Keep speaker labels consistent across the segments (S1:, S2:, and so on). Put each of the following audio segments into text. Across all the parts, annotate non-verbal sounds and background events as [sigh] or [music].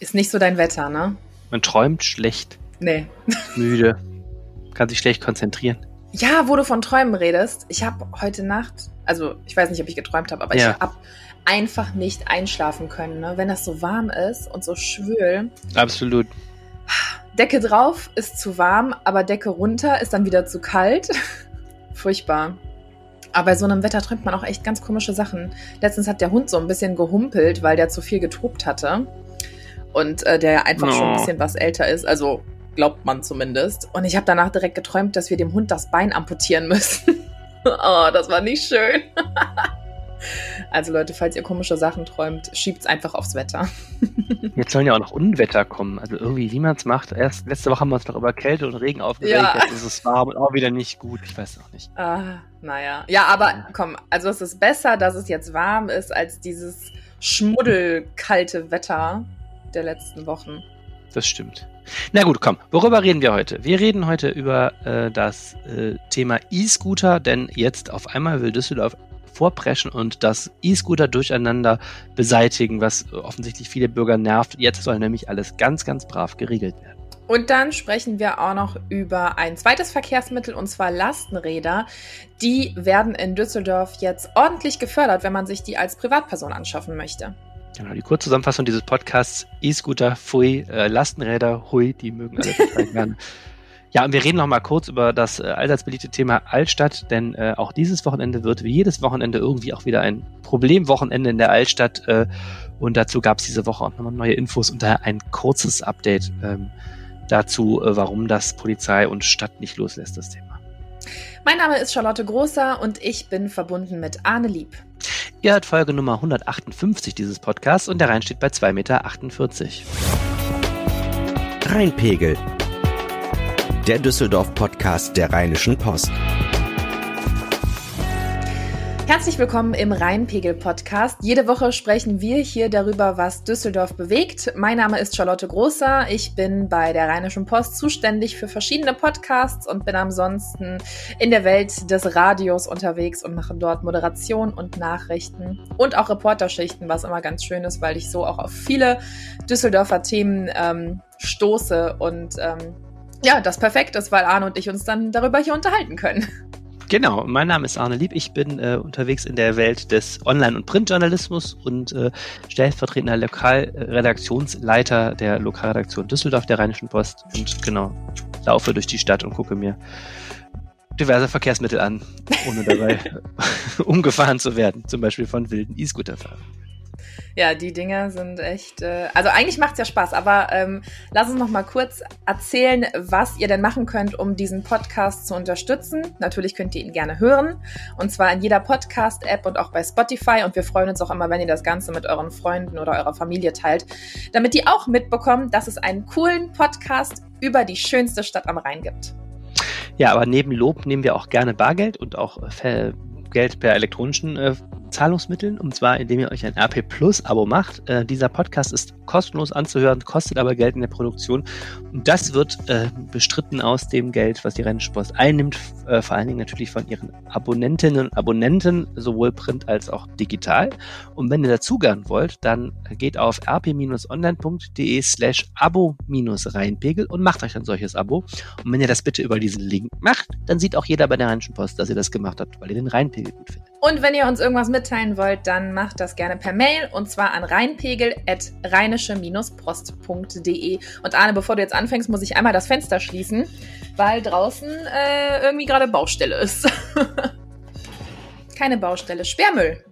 S1: Ist nicht so dein Wetter, ne?
S2: Man träumt schlecht.
S1: Nee.
S2: Müde. [laughs] Kann sich schlecht konzentrieren.
S1: Ja, wo du von Träumen redest. Ich habe heute Nacht, also ich weiß nicht, ob ich geträumt habe, aber
S2: Ja.
S1: ich habe einfach nicht einschlafen können, ne? wenn das so warm ist und so schwül.
S2: Absolut.
S1: Decke drauf ist zu warm, aber Decke runter ist dann wieder zu kalt. [laughs] Furchtbar. Aber bei so einem Wetter träumt man auch echt ganz komische Sachen. Letztens hat der Hund so ein bisschen gehumpelt, weil der zu viel getobt hatte. Und äh, der einfach schon ein bisschen was älter ist. Also glaubt man zumindest. Und ich habe danach direkt geträumt, dass wir dem Hund das Bein amputieren müssen. [laughs] oh, das war nicht schön. [laughs] also Leute, falls ihr komische Sachen träumt, schiebt's einfach aufs Wetter. [laughs]
S2: Jetzt sollen ja auch noch Unwetter kommen. Also irgendwie, wie man es macht. Erst letzte Woche haben wir uns noch über Kälte und Regen aufgeregt.
S1: Ja.
S2: Jetzt ist es warm und auch wieder nicht gut. Ich weiß auch nicht.
S1: Ah, naja. Ja, aber komm, also es ist besser, dass es jetzt warm ist, als dieses schmuddelkalte Wetter der letzten Wochen.
S2: Das stimmt. Na gut, komm. Worüber reden wir heute? Wir reden heute über äh, das äh, Thema E-Scooter, denn jetzt auf einmal will Düsseldorf vorpreschen und das E-Scooter durcheinander beseitigen, was offensichtlich viele Bürger nervt. Jetzt soll nämlich alles ganz, ganz brav geregelt werden.
S1: Und dann sprechen wir auch noch über ein zweites Verkehrsmittel, und zwar Lastenräder. Die werden in Düsseldorf jetzt ordentlich gefördert, wenn man sich die als Privatperson anschaffen möchte.
S2: Genau, die Kurzzusammenfassung dieses Podcasts, E-Scooter, Pfui, äh, Lastenräder, Hui, die mögen alle total gerne. [laughs] Ja, und wir reden noch mal kurz über das äh, allseits beliebte Thema Altstadt, denn äh, auch dieses Wochenende wird wie jedes Wochenende irgendwie auch wieder ein Problemwochenende in der Altstadt. Äh, und dazu gab es diese Woche auch nochmal neue Infos und daher ein kurzes Update ähm, dazu, äh, warum das Polizei und Stadt nicht loslässt, das Thema.
S1: Mein Name ist Charlotte Großer und ich bin verbunden mit Arne Lieb.
S2: Ihr hört Folge Nummer 158 dieses Podcasts und der Rhein steht bei 2,48 Meter.
S3: Rheinpegel. Der Düsseldorf-Podcast der Rheinischen Post.
S1: Herzlich willkommen im Rheinpegel-Podcast. Jede Woche sprechen wir hier darüber, was Düsseldorf bewegt. Mein Name ist Charlotte Großer. Ich bin bei der Rheinischen Post zuständig für verschiedene Podcasts und bin ansonsten in der Welt des Radios unterwegs und mache dort Moderation und Nachrichten und auch Reporterschichten, was immer ganz schön ist, weil ich so auch auf viele Düsseldorfer Themen ähm, stoße und ähm, ja, das perfekt ist, weil Arne und ich uns dann darüber hier unterhalten können.
S2: Genau, mein Name ist Arne Lieb. Ich bin äh, unterwegs in der Welt des Online- und Printjournalismus und äh, stellvertretender Lokalredaktionsleiter der Lokalredaktion Düsseldorf der Rheinischen Post und genau, laufe durch die Stadt und gucke mir diverse Verkehrsmittel an, ohne dabei [laughs] [laughs] umgefahren zu werden, zum Beispiel von wilden E-Scooter-Fahrern.
S1: Ja, die Dinger sind echt. Äh, also eigentlich macht's ja Spaß, aber ähm, lass uns noch mal kurz erzählen, was ihr denn machen könnt, um diesen Podcast zu unterstützen. Natürlich könnt ihr ihn gerne hören. Und zwar in jeder Podcast-App und auch bei Spotify. Und wir freuen uns auch immer, wenn ihr das Ganze mit euren Freunden oder eurer Familie teilt, damit die auch mitbekommen, dass es einen coolen Podcast über die schönste Stadt am Rhein gibt.
S2: Ja, aber neben Lob nehmen wir auch gerne Bargeld und auch äh, Geld per elektronischen äh, Zahlungsmitteln. Und zwar, indem ihr euch ein RP Plus Abo macht. Äh, dieser Podcast ist kostenlos anzuhören, kostet aber Geld in der Produktion. Und das wird äh, bestritten aus dem Geld, was die Rheinische Post einnimmt. Äh, vor allen Dingen natürlich von ihren Abonnentinnen und Abonnenten, sowohl print als auch digital. Und wenn ihr dazugehören wollt, dann geht auf rp-online.de slash abo-reinpegel und macht euch ein solches Abo. Und wenn ihr das bitte über diesen Link macht, dann sieht auch jeder bei der Rheinischen Post, dass ihr das gemacht habt, weil ihr den Rheinpegel gut findet.
S1: Und wenn ihr uns irgendwas mitteilen wollt, dann macht das gerne per Mail und zwar an rheinpegel.rheinische-post.de. Und Arne, bevor du jetzt anfängst, muss ich einmal das Fenster schließen, weil draußen äh, irgendwie gerade Baustelle ist. [laughs] Keine Baustelle, Sperrmüll.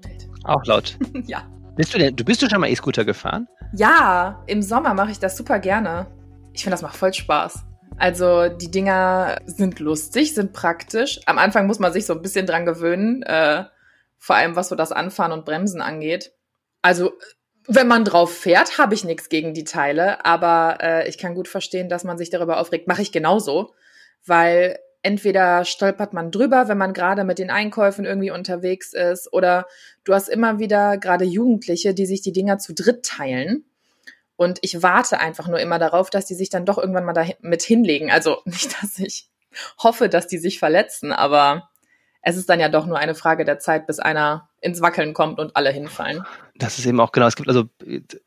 S2: Auch laut. [laughs]
S1: ja.
S2: Bist du denn, du bist du schon mal E-Scooter gefahren?
S1: Ja, im Sommer mache ich das super gerne. Ich finde, das macht voll Spaß. Also die Dinger sind lustig, sind praktisch. Am Anfang muss man sich so ein bisschen dran gewöhnen, äh, vor allem was so das Anfahren und Bremsen angeht. Also wenn man drauf fährt, habe ich nichts gegen die Teile, aber äh, ich kann gut verstehen, dass man sich darüber aufregt. Mache ich genauso, weil entweder stolpert man drüber, wenn man gerade mit den Einkäufen irgendwie unterwegs ist, oder du hast immer wieder gerade Jugendliche, die sich die Dinger zu dritt teilen. Und ich warte einfach nur immer darauf, dass die sich dann doch irgendwann mal da mit hinlegen. Also [laughs] nicht, dass ich hoffe, dass die sich verletzen, aber es ist dann ja doch nur eine Frage der Zeit, bis einer ins Wackeln kommt und alle hinfallen.
S2: Das ist eben auch genau. Es gibt also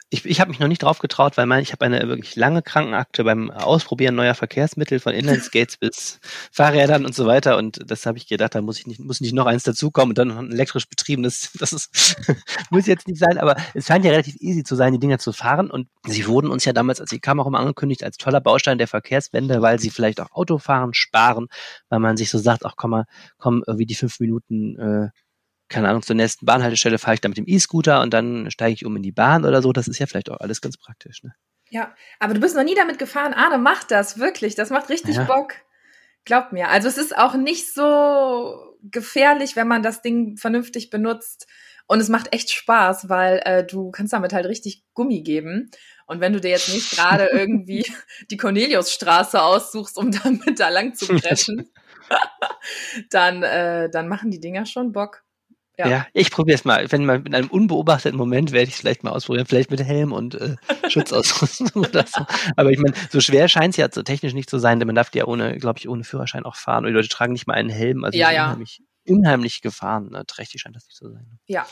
S2: ich, ich habe mich noch nicht drauf getraut, weil mein, ich habe eine wirklich lange Krankenakte beim Ausprobieren neuer Verkehrsmittel von Inlineskates bis [laughs] Fahrrädern und so weiter. Und das habe ich gedacht, da muss ich nicht muss nicht noch eins dazukommen und dann noch ein elektrisch betriebenes. [laughs] Das ist muss jetzt nicht sein, aber es scheint ja relativ easy zu sein, die Dinger zu fahren. Und sie wurden uns ja damals, als sie kamen, auch immer angekündigt als toller Baustein der Verkehrswende, weil sie vielleicht auch Autofahren sparen, weil man sich so sagt, ach komm mal, komm irgendwie die fünf Minuten äh, keine Ahnung, zur nächsten Bahnhaltestelle fahre ich da mit dem E-Scooter und dann steige ich um in die Bahn oder so. Das ist ja vielleicht auch alles ganz praktisch. Ne?
S1: Ja, aber du bist noch nie damit gefahren. Arne, mach das, wirklich. Das macht richtig ja. Bock. Glaub mir. Also es ist auch nicht so gefährlich, wenn man das Ding vernünftig benutzt. Und es macht echt Spaß, weil äh, du kannst damit halt richtig Gummi geben. Und wenn du dir jetzt nicht gerade [laughs] irgendwie die Corneliusstraße aussuchst, um [laughs] damit da lang zu [laughs] preschen, dann, äh, dann machen die Dinger schon Bock.
S2: Ja, ja ich probiere es mal. Wenn mal in einem unbeobachteten Moment werde ich es vielleicht mal ausprobieren, vielleicht mit Helm und äh, [laughs] Schutzausrüstung [laughs] oder so. Aber ich meine, so schwer scheint es ja so technisch nicht zu sein, denn man darf ja ohne, glaube ich, ohne Führerschein auch fahren. Und die Leute tragen nicht mal einen Helm. Also
S1: ja, ja.
S2: Unheimlich, unheimlich gefahren. Ne? Trächtig scheint das nicht zu sein. Ne?
S1: Ja.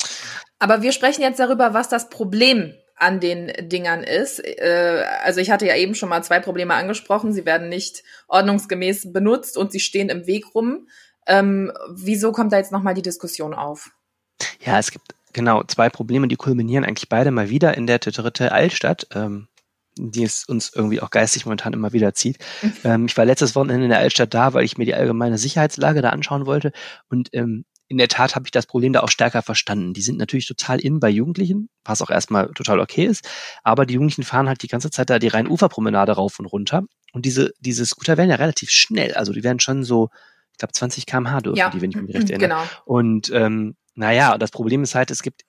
S1: Aber wir sprechen jetzt darüber, was das Problem an den Dingern ist. Äh, also ich hatte ja eben schon mal zwei Probleme angesprochen. Sie werden nicht ordnungsgemäß benutzt und sie stehen im Weg rum. Ähm, wieso kommt da jetzt nochmal die Diskussion auf?
S2: Ja, es gibt genau zwei Probleme, die kulminieren eigentlich beide mal wieder in der dritte Altstadt. Ähm, die es uns irgendwie auch geistig momentan immer wieder zieht. [laughs] Ähm, ich war letztes Wochenende in der Altstadt da, weil ich mir die allgemeine Sicherheitslage da anschauen wollte. Und ähm, in der Tat habe ich das Problem da auch stärker verstanden. Die sind natürlich total in bei Jugendlichen, was auch erstmal total okay ist. Aber die Jugendlichen fahren halt die ganze Zeit da die Rhein-Ufer-Promenade rauf und runter. Und diese, diese Scooter werden ja relativ schnell. Also die werden schon so glaube 20 km/h dürfen ja. die, wenn ich mich recht erinnere. Genau. Und ähm, naja, das Problem ist halt, es gibt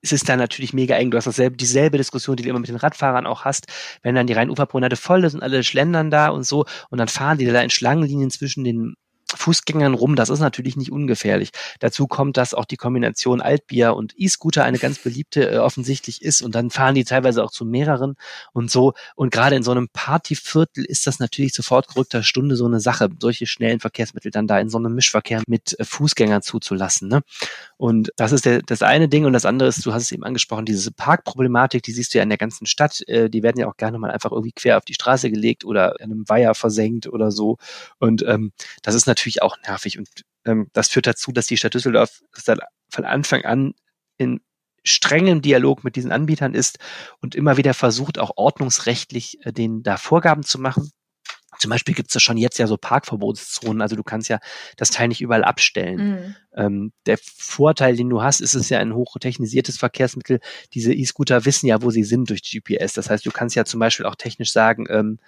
S2: es ist dann natürlich mega eng. Du hast dasselbe, dieselbe Diskussion, die du immer mit den Radfahrern auch hast, wenn dann die Rheinuferpromenade voll ist und alle schlendern da und so und dann fahren die da in Schlangenlinien zwischen den Fußgängern rum, das ist natürlich nicht ungefährlich. Dazu kommt, dass auch die Kombination Altbier und E-Scooter eine ganz beliebte äh, offensichtlich ist und dann fahren die teilweise auch zu mehreren und so. Und gerade in so einem Partyviertel ist das natürlich sofort gerückter Stunde so eine Sache, solche schnellen Verkehrsmittel dann da in so einem Mischverkehr mit äh, Fußgängern zuzulassen. Ne? Und das ist der, das eine Ding und das andere ist, du hast es eben angesprochen, diese Parkproblematik, die siehst du ja in der ganzen Stadt. Äh, die werden ja auch gerne mal einfach irgendwie quer auf die Straße gelegt oder in einem Weiher versenkt oder so. Und ähm, das ist natürlich natürlich auch nervig. Und ähm, das führt dazu, dass die Stadt Düsseldorf von Anfang an in strengem Dialog mit diesen Anbietern ist und immer wieder versucht, auch ordnungsrechtlich äh, denen da Vorgaben zu machen. Zum Beispiel gibt es da schon jetzt ja so Parkverbotszonen, also du kannst ja das Teil nicht überall abstellen. Mhm. Ähm, der Vorteil, den du hast, ist es ja ein hochtechnisiertes Verkehrsmittel. Diese E-Scooter wissen ja, wo sie sind durch GPS. Das heißt, du kannst ja zum Beispiel auch technisch sagen, ähm,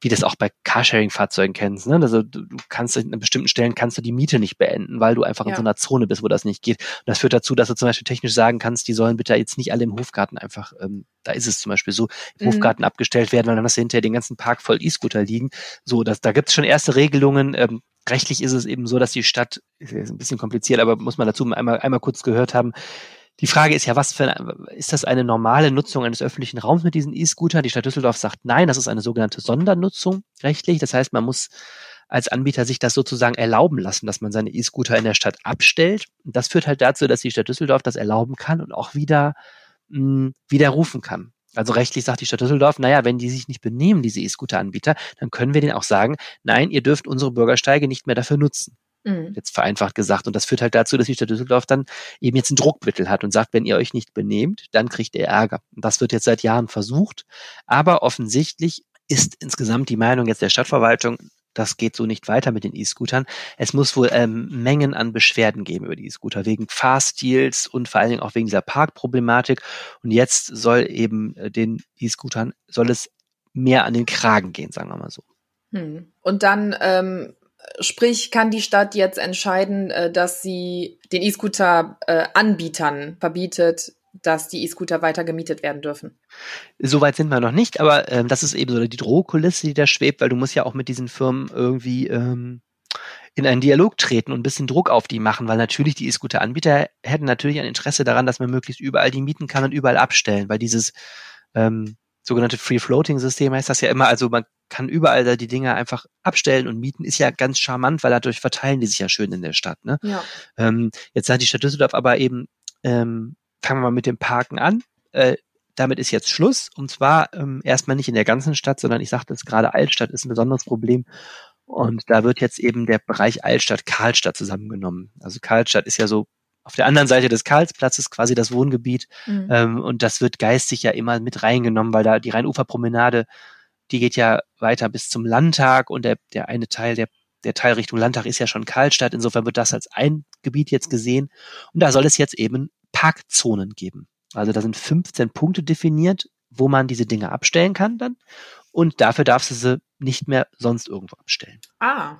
S2: wie das auch bei Carsharing-Fahrzeugen kennst. Ne? Also du, du kannst an bestimmten Stellen kannst du die Miete nicht beenden, weil du einfach ja. in so einer Zone bist, wo das nicht geht. Und das führt dazu, dass du zum Beispiel technisch sagen kannst, die sollen bitte jetzt nicht alle im Hofgarten einfach, ähm, da ist es zum Beispiel so, im mhm. Hofgarten abgestellt werden, weil dann hast du hinterher den ganzen Park voll E-Scooter liegen. So, das, da gibt es schon erste Regelungen. Ähm, rechtlich ist es eben so, dass die Stadt, ist ein bisschen kompliziert, aber muss man dazu einmal, einmal kurz gehört haben, die Frage ist ja, was für ist das eine normale Nutzung eines öffentlichen Raums mit diesen E-Scootern? Die Stadt Düsseldorf sagt nein, das ist eine sogenannte Sondernutzung rechtlich. Das heißt, man muss als Anbieter sich das sozusagen erlauben lassen, dass man seine E-Scooter in der Stadt abstellt. Und das führt halt dazu, dass die Stadt Düsseldorf das erlauben kann und auch wieder mh, hm, widerrufen kann. Also rechtlich sagt die Stadt Düsseldorf, naja, wenn die sich nicht benehmen, diese E-Scooter-Anbieter, dann können wir denen auch sagen, nein, ihr dürft unsere Bürgersteige nicht mehr dafür nutzen. Mhm. Jetzt vereinfacht gesagt. Und das führt halt dazu, dass die Stadt Düsseldorf dann eben jetzt ein Druckmittel hat und sagt, wenn ihr euch nicht benehmt, dann kriegt ihr Ärger. Und das wird jetzt seit Jahren versucht. Aber offensichtlich ist insgesamt die Meinung jetzt der Stadtverwaltung, das geht so nicht weiter mit den E-Scootern. Es muss wohl ähm, Mengen an Beschwerden geben über die E-Scooter, wegen Fahrstils und vor allen Dingen auch wegen dieser Parkproblematik. Und jetzt soll eben äh, den E-Scootern, soll es mehr an den Kragen gehen, sagen wir mal so.
S1: Hm. Und dann ähm, Sprich, kann die Stadt jetzt entscheiden, äh, dass sie den E-Scooter-Anbietern äh, verbietet, dass die E-Scooter weiter gemietet werden dürfen.
S2: Soweit sind wir noch nicht, aber ähm, das ist eben so die Drohkulisse, die da schwebt, weil du musst ja auch mit diesen Firmen irgendwie ähm, in einen Dialog treten und ein bisschen Druck auf die machen, weil natürlich die E-Scooter-Anbieter hätten natürlich ein Interesse daran, dass man möglichst überall die mieten kann und überall abstellen, weil dieses ähm, sogenannte Free-Floating-System heißt das ja immer, also man kann überall da die Dinger einfach abstellen und mieten, ist ja ganz charmant, weil dadurch verteilen die sich ja schön in der Stadt. Ne?
S1: Ja.
S2: Ähm, jetzt sagt die Stadt Düsseldorf aber eben, ähm, fangen wir mal mit dem Parken an. Äh, damit ist jetzt Schluss. Und zwar ähm, erstmal nicht in der ganzen Stadt, sondern ich sagte es gerade, Altstadt ist ein besonderes Problem. Und da wird jetzt eben der Bereich Altstadt, Karlstadt zusammengenommen. Also Karlstadt ist ja so auf der anderen Seite des Karlsplatzes quasi das Wohngebiet.
S1: Mhm.
S2: Ähm, und das wird geistig ja immer mit reingenommen, weil da die Rheinuferpromenade, die geht ja weiter bis zum Landtag und der, der eine Teil, der, der Teil Richtung Landtag ist ja schon Karlstadt. Insofern wird das als ein Gebiet jetzt gesehen. Und da soll es jetzt eben Parkzonen geben. Also da sind 15 Punkte definiert, wo man diese Dinge abstellen kann dann. Und dafür darfst du sie nicht mehr sonst irgendwo abstellen.
S1: Ah,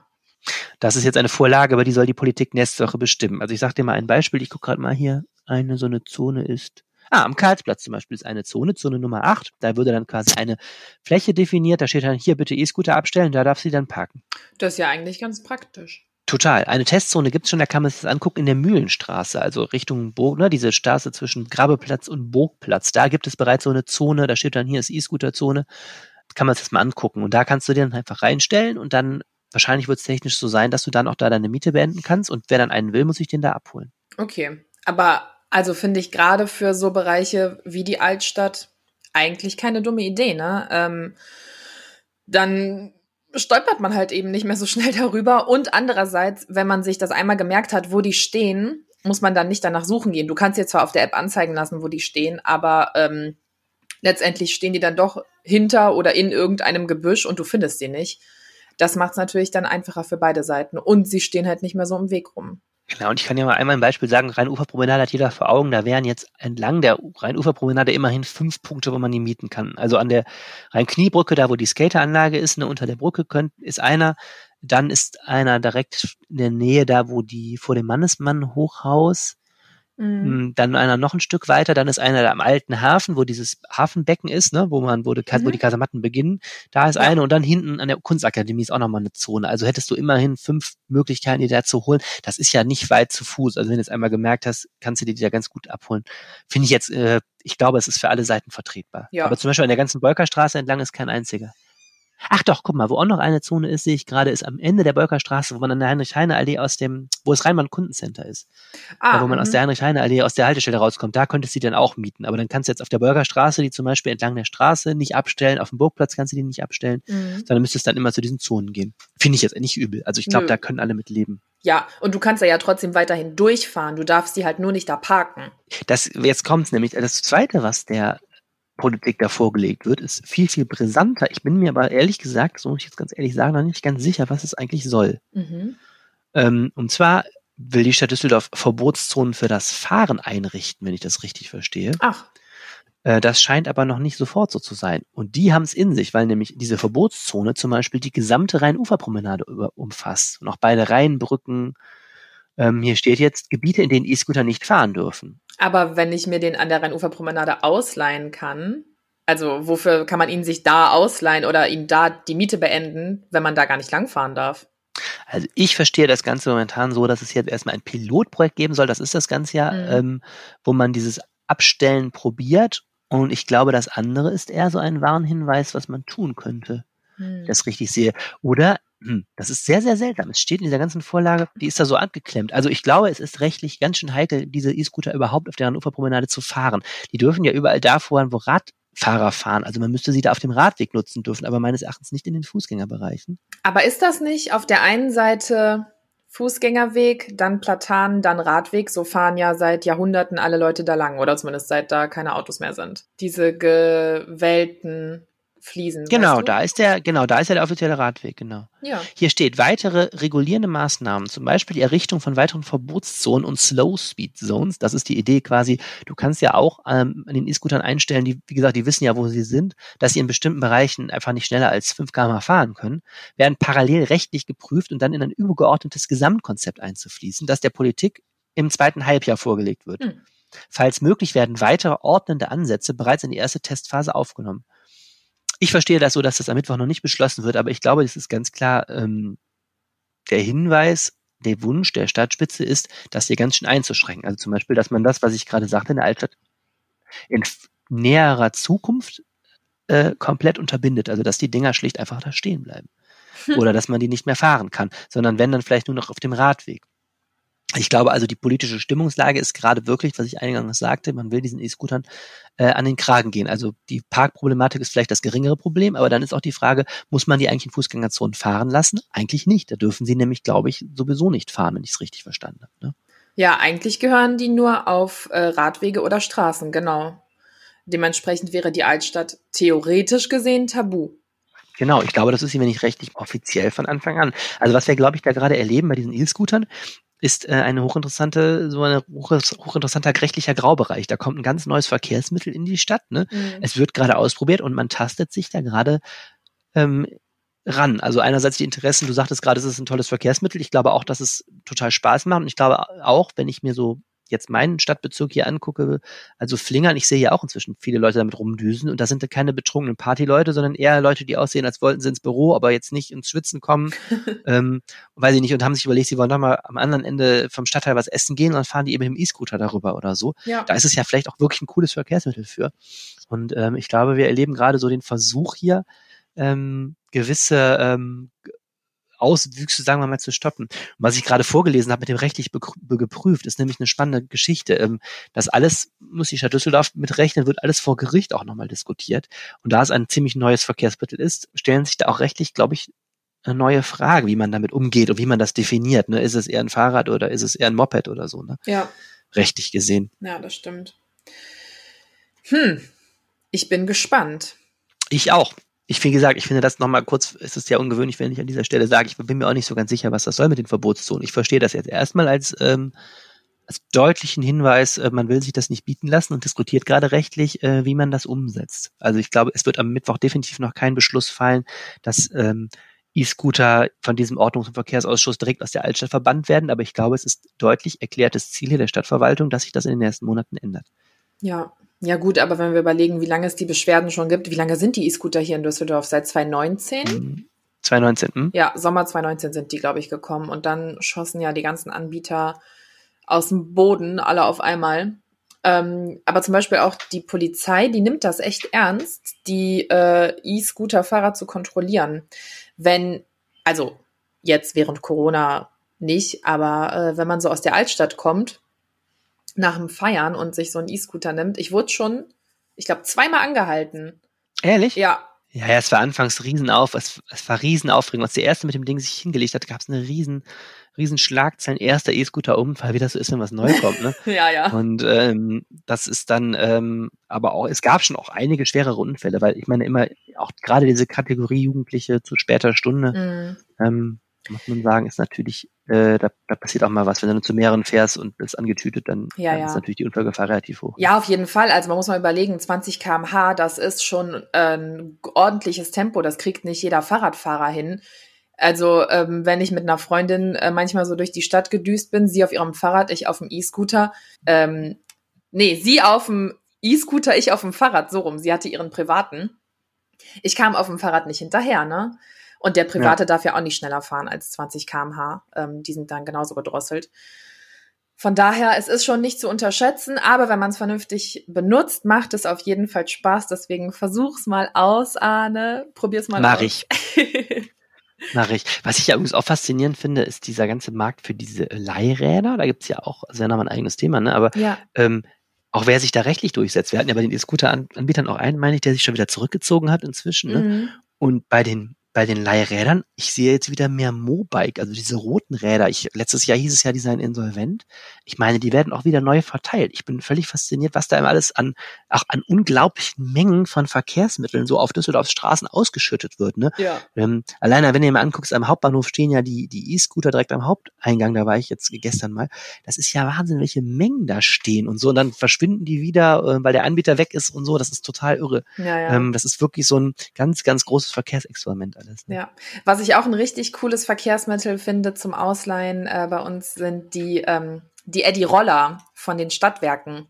S2: Das ist jetzt eine Vorlage, aber die soll die Politik nächste Woche bestimmen. Also ich sage dir mal ein Beispiel. Ich gucke gerade mal hier. Eine so eine Zone ist. Ah, am Karlsplatz zum Beispiel ist eine Zone, Zone Nummer 8. Da würde dann quasi eine Fläche definiert. Da steht dann hier bitte E-Scooter abstellen. Da darf sie dann parken.
S1: das ist ja eigentlich ganz praktisch.
S2: Total. Eine Testzone gibt's schon, da kann man sich das angucken in der Mühlenstraße, also Richtung Burg, ne, diese Straße zwischen Grabeplatz und Burgplatz. Da gibt es bereits so eine Zone, da steht dann hier ist E-Scooter-Zone. Kann man sich das mal angucken. Und da kannst du dir dann einfach reinstellen und dann, wahrscheinlich wird es technisch so sein, dass du dann auch da deine Miete beenden kannst und wer dann einen will, muss sich den da abholen.
S1: Okay, aber also finde ich gerade für so Bereiche wie die Altstadt eigentlich keine dumme Idee, ne? Ähm, dann stolpert man halt eben nicht mehr so schnell [laughs] darüber. Und andererseits, wenn man sich das einmal gemerkt hat, wo die stehen, muss man dann nicht danach suchen gehen. Du kannst jetzt zwar auf der App anzeigen lassen, wo die stehen, aber ähm, letztendlich stehen die dann doch hinter oder in irgendeinem Gebüsch und du findest die nicht. Das macht es natürlich dann einfacher für beide Seiten. Und sie stehen halt nicht mehr so im Weg rum.
S2: Genau, und ich kann ja mal einmal ein Beispiel sagen, Rheinuferpromenade hat jeder vor Augen, da wären jetzt entlang der Rheinuferpromenade immerhin fünf Punkte, wo man die mieten kann. Also an der Rhein-Kniebrücke, da wo die Skateranlage ist, ne, unter der Brücke könnt, ist einer, dann ist einer direkt in der Nähe da, wo die vor dem Mannesmann-Hochhaus,
S1: Mhm.
S2: Mm, Dann einer noch ein Stück weiter, dann ist einer da am alten Hafen, wo dieses Hafenbecken ist, ne, wo man, wo, die, wo
S1: Mhm.
S2: die Kasematten beginnen. Da ist
S1: Ja.
S2: eine und dann hinten an der Kunstakademie ist auch nochmal eine Zone. Also hättest du immerhin fünf Möglichkeiten, die da zu holen. Das ist ja nicht weit zu Fuß. Also wenn du jetzt einmal gemerkt hast, kannst du die da ganz gut abholen. Finde ich jetzt, äh, ich glaube, es ist für alle Seiten vertretbar.
S1: Ja.
S2: Aber zum Beispiel an der ganzen Bolkerstraße entlang ist kein einziger. Ach doch, guck mal, wo auch noch eine Zone ist, sehe ich gerade, ist am Ende der Bolkerstraße, wo man an der Heinrich-Heine-Allee aus dem, wo das Rheinbahn-Kundencenter ist.
S1: Ah,
S2: Ja, wo man aus
S1: mhm.
S2: der Heinrich-Heine-Allee, aus der Haltestelle rauskommt, da könntest du die dann auch mieten. Aber dann kannst du jetzt auf der Bürgerstraße, die zum Beispiel entlang der Straße nicht abstellen, auf dem Burgplatz kannst du die nicht abstellen,
S1: Mhm.
S2: sondern müsstest dann immer zu diesen Zonen gehen. Finde ich jetzt nicht übel. Also ich glaube, da können alle mit leben.
S1: Ja, und du kannst da ja trotzdem weiterhin durchfahren. Du darfst die halt nur nicht da parken.
S2: Das, jetzt kommt's nämlich. Das zweite, was der Politik da vorgelegt wird, ist viel, viel brisanter. Ich bin mir aber ehrlich gesagt, so muss ich jetzt ganz ehrlich sagen, noch nicht ganz sicher, was es eigentlich soll.
S1: Mhm.
S2: Ähm, und zwar will die Stadt Düsseldorf Verbotszonen für das Fahren einrichten, wenn ich das richtig verstehe.
S1: Ach,
S2: Äh, Das scheint aber noch nicht sofort so zu sein. Und die haben es in sich, weil nämlich diese Verbotszone zum Beispiel die gesamte Rhein-Ufer-Promenade umfasst. Und auch beide Rheinbrücken. Ähm, hier steht jetzt Gebiete, in denen E-Scooter nicht fahren dürfen.
S1: aber wenn ich mir den an der Rheinuferpromenade ausleihen kann, also wofür kann man ihn sich da ausleihen oder ihn da die Miete beenden, wenn man da gar nicht langfahren darf?
S2: Also ich verstehe das Ganze momentan so, dass es jetzt erstmal ein Pilotprojekt geben soll. Das ist das Ganze ja,
S1: Mhm.
S2: ähm, wo man dieses Abstellen probiert. Und ich glaube, das andere ist eher so ein Warnhinweis, was man tun könnte.
S1: Hm.
S2: das richtig sehe. Oder, das ist sehr, sehr seltsam. Es steht in dieser ganzen Vorlage, die ist da so angeklemmt. Also ich glaube, es ist rechtlich ganz schön heikel, diese E-Scooter überhaupt auf der Uferpromenade zu fahren. Die dürfen ja überall da fahren, wo Radfahrer fahren. Also man müsste sie da auf dem Radweg nutzen dürfen, aber meines Erachtens nicht in den Fußgängerbereichen.
S1: Aber ist das nicht auf der einen Seite Fußgängerweg, dann Platan, dann Radweg? So fahren ja seit Jahrhunderten alle Leute da lang oder zumindest seit da keine Autos mehr sind. Diese gewellten Fliesen.
S2: Genau,
S1: weißt du?
S2: da ist der, genau, da ist ja der offizielle Radweg, genau.
S1: Ja.
S2: Hier steht weitere regulierende Maßnahmen, zum Beispiel die Errichtung von weiteren Verbotszonen und Slow Speed Zones. Das ist die Idee quasi. Du kannst ja auch ähm, an den E-Scootern einstellen, die, wie gesagt, die wissen ja, wo sie sind, dass sie in bestimmten Bereichen einfach nicht schneller als 5 km fahren können, werden parallel rechtlich geprüft und dann in ein übergeordnetes Gesamtkonzept einzufließen, das der Politik im zweiten Halbjahr vorgelegt wird.
S1: Hm.
S2: Falls möglich werden weitere ordnende Ansätze bereits in die erste Testphase aufgenommen. Ich verstehe das so, dass das am Mittwoch noch nicht beschlossen wird, aber ich glaube, das ist ganz klar ähm, der Hinweis, der Wunsch der Stadtspitze ist, das hier ganz schön einzuschränken. Also zum Beispiel, dass man das, was ich gerade sagte, in der Altstadt in näherer Zukunft äh, komplett unterbindet. Also dass die Dinger schlicht einfach da stehen bleiben. Oder dass man die nicht mehr fahren kann, sondern wenn dann vielleicht nur noch auf dem Radweg. Ich glaube also, die politische Stimmungslage ist gerade wirklich, was ich eingangs sagte, man will diesen E-Scootern äh, an den Kragen gehen. Also die Parkproblematik ist vielleicht das geringere Problem, aber dann ist auch die Frage, muss man die eigentlich in Fußgängerzonen fahren lassen? Eigentlich nicht. Da dürfen sie nämlich, glaube ich, sowieso nicht fahren, wenn ich es richtig verstanden habe. Ne?
S1: Ja, eigentlich gehören die nur auf äh, Radwege oder Straßen, genau. Dementsprechend wäre die Altstadt theoretisch gesehen tabu.
S2: Genau, ich glaube, das ist wenn nicht rechtlich offiziell von Anfang an. Also was wir, glaube ich, da gerade erleben bei diesen E-Scootern, ist äh, eine hochinteressante, so ein hoch, hochinteressanter rechtlicher Graubereich. Da kommt ein ganz neues Verkehrsmittel in die Stadt. Ne? Mhm. Es wird gerade ausprobiert und man tastet sich da gerade ähm, ran. Also einerseits die Interessen, du sagtest gerade, es ist ein tolles Verkehrsmittel. Ich glaube auch, dass es total Spaß macht. Und ich glaube auch, wenn ich mir so jetzt meinen Stadtbezirk hier angucke, also Flingern, ich sehe ja auch inzwischen viele Leute damit rumdüsen und da sind keine betrunkenen Partyleute, sondern eher Leute, die aussehen, als wollten sie ins Büro, aber jetzt nicht ins Schwitzen kommen, [laughs] ähm, weiß ich nicht, und haben sich überlegt, sie wollen doch mal am anderen Ende vom Stadtteil was essen gehen und dann fahren die eben dem E-Scooter darüber oder so. Ja. Da ist es ja vielleicht auch wirklich ein cooles Verkehrsmittel für. Und ähm, ich glaube, wir erleben gerade so den Versuch hier, ähm, gewisse ähm, Auswüchse, sagen wir mal, zu stoppen. Und was ich gerade vorgelesen habe mit dem rechtlich geprüft, ist nämlich eine spannende Geschichte. Ähm, das alles, muss die Stadt Düsseldorf mitrechnen, wird alles vor Gericht auch nochmal diskutiert. Und da es ein ziemlich neues Verkehrsmittel ist, stellen sich da auch rechtlich, glaube ich, eine neue Frage, wie man damit umgeht und wie man das definiert. Ne? Ist es eher ein Fahrrad oder ist es eher ein Moped oder so? Ne?
S1: Ja.
S2: Rechtlich gesehen.
S1: Ja, das stimmt. Hm, ich bin gespannt.
S2: Ich auch ich wie gesagt, ich finde das nochmal kurz, es ist ja ungewöhnlich, wenn ich an dieser Stelle sage, ich bin mir auch nicht so ganz sicher, was das soll mit den Verbotszonen. Ich verstehe das jetzt erstmal als, ähm, als deutlichen Hinweis, äh, man will sich das nicht bieten lassen und diskutiert gerade rechtlich, äh, wie man das umsetzt. Also ich glaube, es wird am Mittwoch definitiv noch kein Beschluss fallen, dass ähm, E-Scooter von diesem Ordnungs- und Verkehrsausschuss direkt aus der Altstadt verbannt werden, aber ich glaube, es ist deutlich erklärtes Ziel hier der Stadtverwaltung, dass sich das in den nächsten Monaten ändert.
S1: Ja, ja gut, aber wenn wir überlegen, wie lange es die Beschwerden schon gibt, wie lange sind die E-Scooter hier in Düsseldorf? Seit 2019?
S2: 2019, hm?
S1: Ja, Sommer 2019 sind die, glaube ich, gekommen. Und dann schossen ja die ganzen Anbieter aus dem Boden, alle auf einmal. Ähm, aber zum Beispiel auch die Polizei, die nimmt das echt ernst, die äh, E-Scooter-Fahrer zu kontrollieren. Wenn, also jetzt während Corona nicht, aber äh, wenn man so aus der Altstadt kommt nach dem Feiern und sich so einen E-Scooter nimmt. Ich wurde schon, ich glaube, zweimal angehalten.
S2: Ehrlich?
S1: Ja.
S2: Ja, ja, es war anfangs Riesenauf, es, es war Riesenaufregung. Als der erste mit dem Ding sich hingelegt hat, gab es eine riesen, riesen Schlagzeilen, erster E-Scooter-Unfall, wie das so ist, wenn was neu kommt, ne? [laughs]
S1: ja, ja.
S2: Und ähm, das ist dann, ähm, aber auch, es gab schon auch einige schwerere Unfälle, weil ich meine immer, auch gerade diese Kategorie Jugendliche zu später Stunde, mm. ähm, muss man sagen, ist natürlich, äh, da, da passiert auch mal was. Wenn du zu mehreren fährst und bist angetütet, dann,
S1: ja,
S2: dann
S1: ja.
S2: ist natürlich die Unfallgefahr relativ hoch.
S1: Ja, auf jeden Fall. Also man muss mal überlegen, 20 kmh, das ist schon ein ordentliches Tempo. Das kriegt nicht jeder Fahrradfahrer hin. Also ähm, wenn ich mit einer Freundin äh, manchmal so durch die Stadt gedüst bin, sie auf ihrem Fahrrad, ich auf dem E-Scooter, ähm, nee, sie auf dem E-Scooter, ich auf dem Fahrrad, so rum. Sie hatte ihren privaten. Ich kam auf dem Fahrrad nicht hinterher, ne? Und der Private ja. darf ja auch nicht schneller fahren als 20 kmh. Ähm, die sind dann genauso gedrosselt. Von daher, es ist schon nicht zu unterschätzen, aber wenn man es vernünftig benutzt, macht es auf jeden Fall Spaß. Deswegen versuch's mal aus, Arne. Probier's mal
S2: Mach
S1: aus.
S2: ich. [laughs] Mach ich. Was ich ja übrigens auch faszinierend finde, ist dieser ganze Markt für diese Leihräder. Da gibt's ja auch, also ja nochmal ein eigenes Thema, ne? Aber
S1: ja.
S2: ähm, auch wer sich da rechtlich durchsetzt. Wir hatten ja bei den E-Scooter-Anbietern auch einen, meine ich, der sich schon wieder zurückgezogen hat inzwischen. Ne?
S1: Mhm.
S2: Und bei den bei den Leihrädern, ich sehe jetzt wieder mehr Mobike, also diese roten Räder. Ich, letztes Jahr hieß es ja, die seien insolvent. Ich meine, die werden auch wieder neu verteilt. Ich bin völlig fasziniert, was da immer alles an, auch an unglaublichen Mengen von Verkehrsmitteln so auf Düsseldorfs Straßen ausgeschüttet wird. Ne?
S1: Ja.
S2: Ähm, alleine, wenn ihr mal anguckst, am Hauptbahnhof stehen ja die, die E-Scooter direkt am Haupteingang, da war ich jetzt gestern mal. Das ist ja Wahnsinn, welche Mengen da stehen und so. Und dann verschwinden die wieder, äh, weil der Anbieter weg ist und so. Das ist total irre.
S1: Ja, ja.
S2: Ähm, das ist wirklich so ein ganz, ganz großes Verkehrsexperiment
S1: alles. Ne? Ja, was ich auch ein richtig cooles Verkehrsmittel finde zum Ausleihen äh, bei uns sind die, ähm, die Eddy Roller von den Stadtwerken.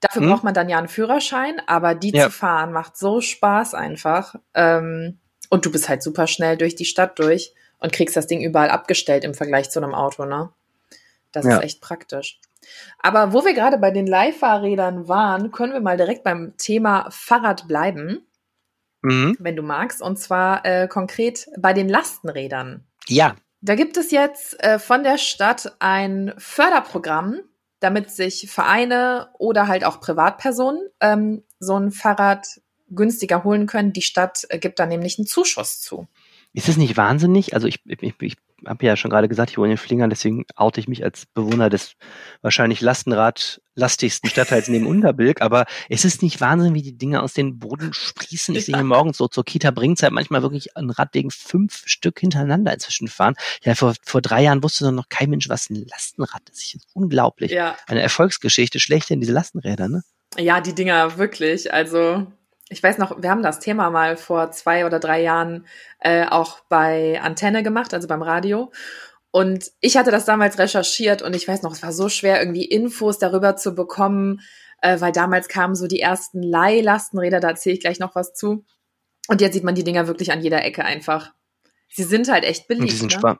S1: Dafür hm? braucht man dann ja einen Führerschein, aber die ja. zu fahren macht so Spaß einfach. Ähm, und du bist halt super schnell durch die Stadt durch und kriegst das Ding überall abgestellt im Vergleich zu einem Auto, ne? Das ja. ist echt praktisch. Aber wo wir gerade bei den Leihfahrrädern waren, können wir mal direkt beim Thema Fahrrad bleiben. Mhm. wenn du magst. Und zwar äh, konkret bei den Lastenrädern.
S2: Ja.
S1: Da gibt es jetzt äh, von der Stadt ein Förderprogramm, damit sich Vereine oder halt auch Privatpersonen ähm, so ein Fahrrad günstiger holen können. Die Stadt äh, gibt da nämlich einen Zuschuss zu.
S2: Ist das nicht wahnsinnig? Also ich, ich, ich habe ja schon gerade gesagt, ich wohne in Flingern, deswegen oute ich mich als Bewohner des wahrscheinlich Lastenrad-lastigsten Stadtteils neben [laughs] Unterbilk. Aber es ist nicht Wahnsinn, wie die Dinge aus den Boden sprießen. Ich ja. sehe morgens so zur Kita bringt halt manchmal wirklich ein Radwegen fünf Stück hintereinander inzwischen fahren. Ja, vor, vor drei Jahren wusste noch kein Mensch, was ein Lastenrad ist. Das ist unglaublich. Ja. Eine Erfolgsgeschichte schlechthin, diese Lastenräder, ne?
S1: Ja, die Dinger wirklich. Also ich weiß noch, wir haben das Thema mal vor zwei oder drei Jahren äh, auch bei Antenne gemacht, also beim Radio. Und ich hatte das damals recherchiert und ich weiß noch, es war so schwer, irgendwie Infos darüber zu bekommen, äh, weil damals kamen so die ersten Leihlastenräder, da erzähle ich gleich noch was zu. Und jetzt sieht man die Dinger wirklich an jeder Ecke einfach. Sie sind halt echt billig. Und
S2: die sind ne?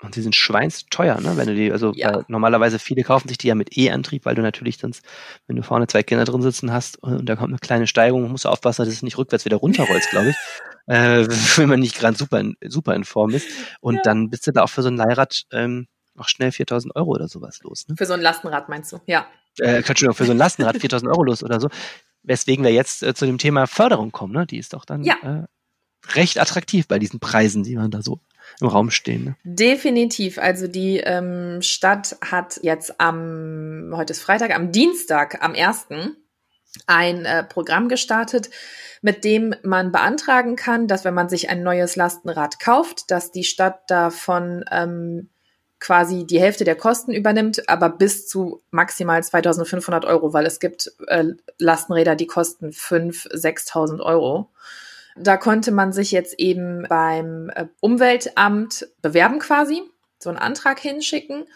S2: Und sie sind schweinsteuer, ne? Wenn du die, also ja. normalerweise viele kaufen sich die ja mit E-Antrieb, weil du natürlich sonst, wenn du vorne zwei Kinder drin sitzen hast und da kommt eine kleine Steigung, musst du aufpassen, dass es nicht rückwärts wieder runterrollst, glaube ich. [laughs] äh, wenn man nicht gerade super in, super in Form ist. Und ja. dann bist du da auch für so ein Leihrad ähm, auch schnell 4000 Euro oder sowas los. Ne?
S1: Für so ein Lastenrad meinst du, ja.
S2: Äh, Entschuldigung, für so ein Lastenrad 4000 Euro los oder so. Weswegen wir jetzt äh, zu dem Thema Förderung kommen, ne? Die ist doch dann ja. äh, recht attraktiv bei diesen Preisen, die man da so im Raum stehen. Ne?
S1: Definitiv. Also die ähm, Stadt hat jetzt am, heute ist Freitag, am Dienstag, am 1. ein äh, Programm gestartet, mit dem man beantragen kann, dass wenn man sich ein neues Lastenrad kauft, dass die Stadt davon ähm, quasi die Hälfte der Kosten übernimmt, aber bis zu maximal 2500 Euro, weil es gibt äh, Lastenräder, die kosten 5.000, 6.000 Euro. Da konnte man sich jetzt eben beim äh, Umweltamt bewerben quasi, so einen Antrag hinschicken.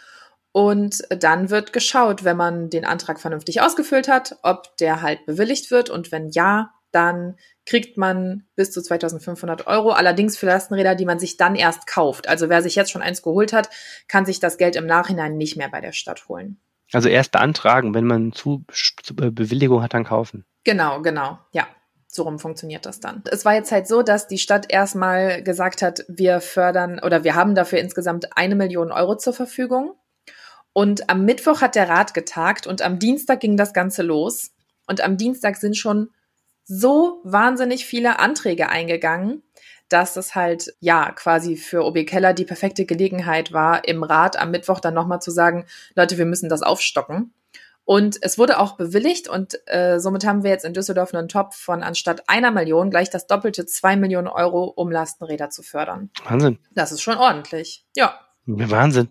S1: Und dann wird geschaut, wenn man den Antrag vernünftig ausgefüllt hat, ob der halt bewilligt wird. Und wenn ja, dann kriegt man bis zu 2500 Euro. Allerdings für Lastenräder, die man sich dann erst kauft. Also wer sich jetzt schon eins geholt hat, kann sich das Geld im Nachhinein nicht mehr bei der Stadt holen.
S2: Also erst beantragen, wenn man zu, zu Bewilligung hat, dann kaufen.
S1: Genau, genau, ja. So rum funktioniert das dann. Es war jetzt halt so, dass die Stadt erstmal gesagt hat, wir fördern oder wir haben dafür insgesamt eine Million Euro zur Verfügung. Und am Mittwoch hat der Rat getagt und am Dienstag ging das Ganze los. Und am Dienstag sind schon so wahnsinnig viele Anträge eingegangen, dass es halt ja quasi für OB Keller die perfekte Gelegenheit war, im Rat am Mittwoch dann nochmal zu sagen, Leute, wir müssen das aufstocken. Und es wurde auch bewilligt und äh, somit haben wir jetzt in Düsseldorf einen Topf von anstatt einer Million gleich das doppelte zwei Millionen Euro, um Lastenräder zu fördern.
S2: Wahnsinn.
S1: Das ist schon ordentlich. Ja.
S2: Wahnsinn.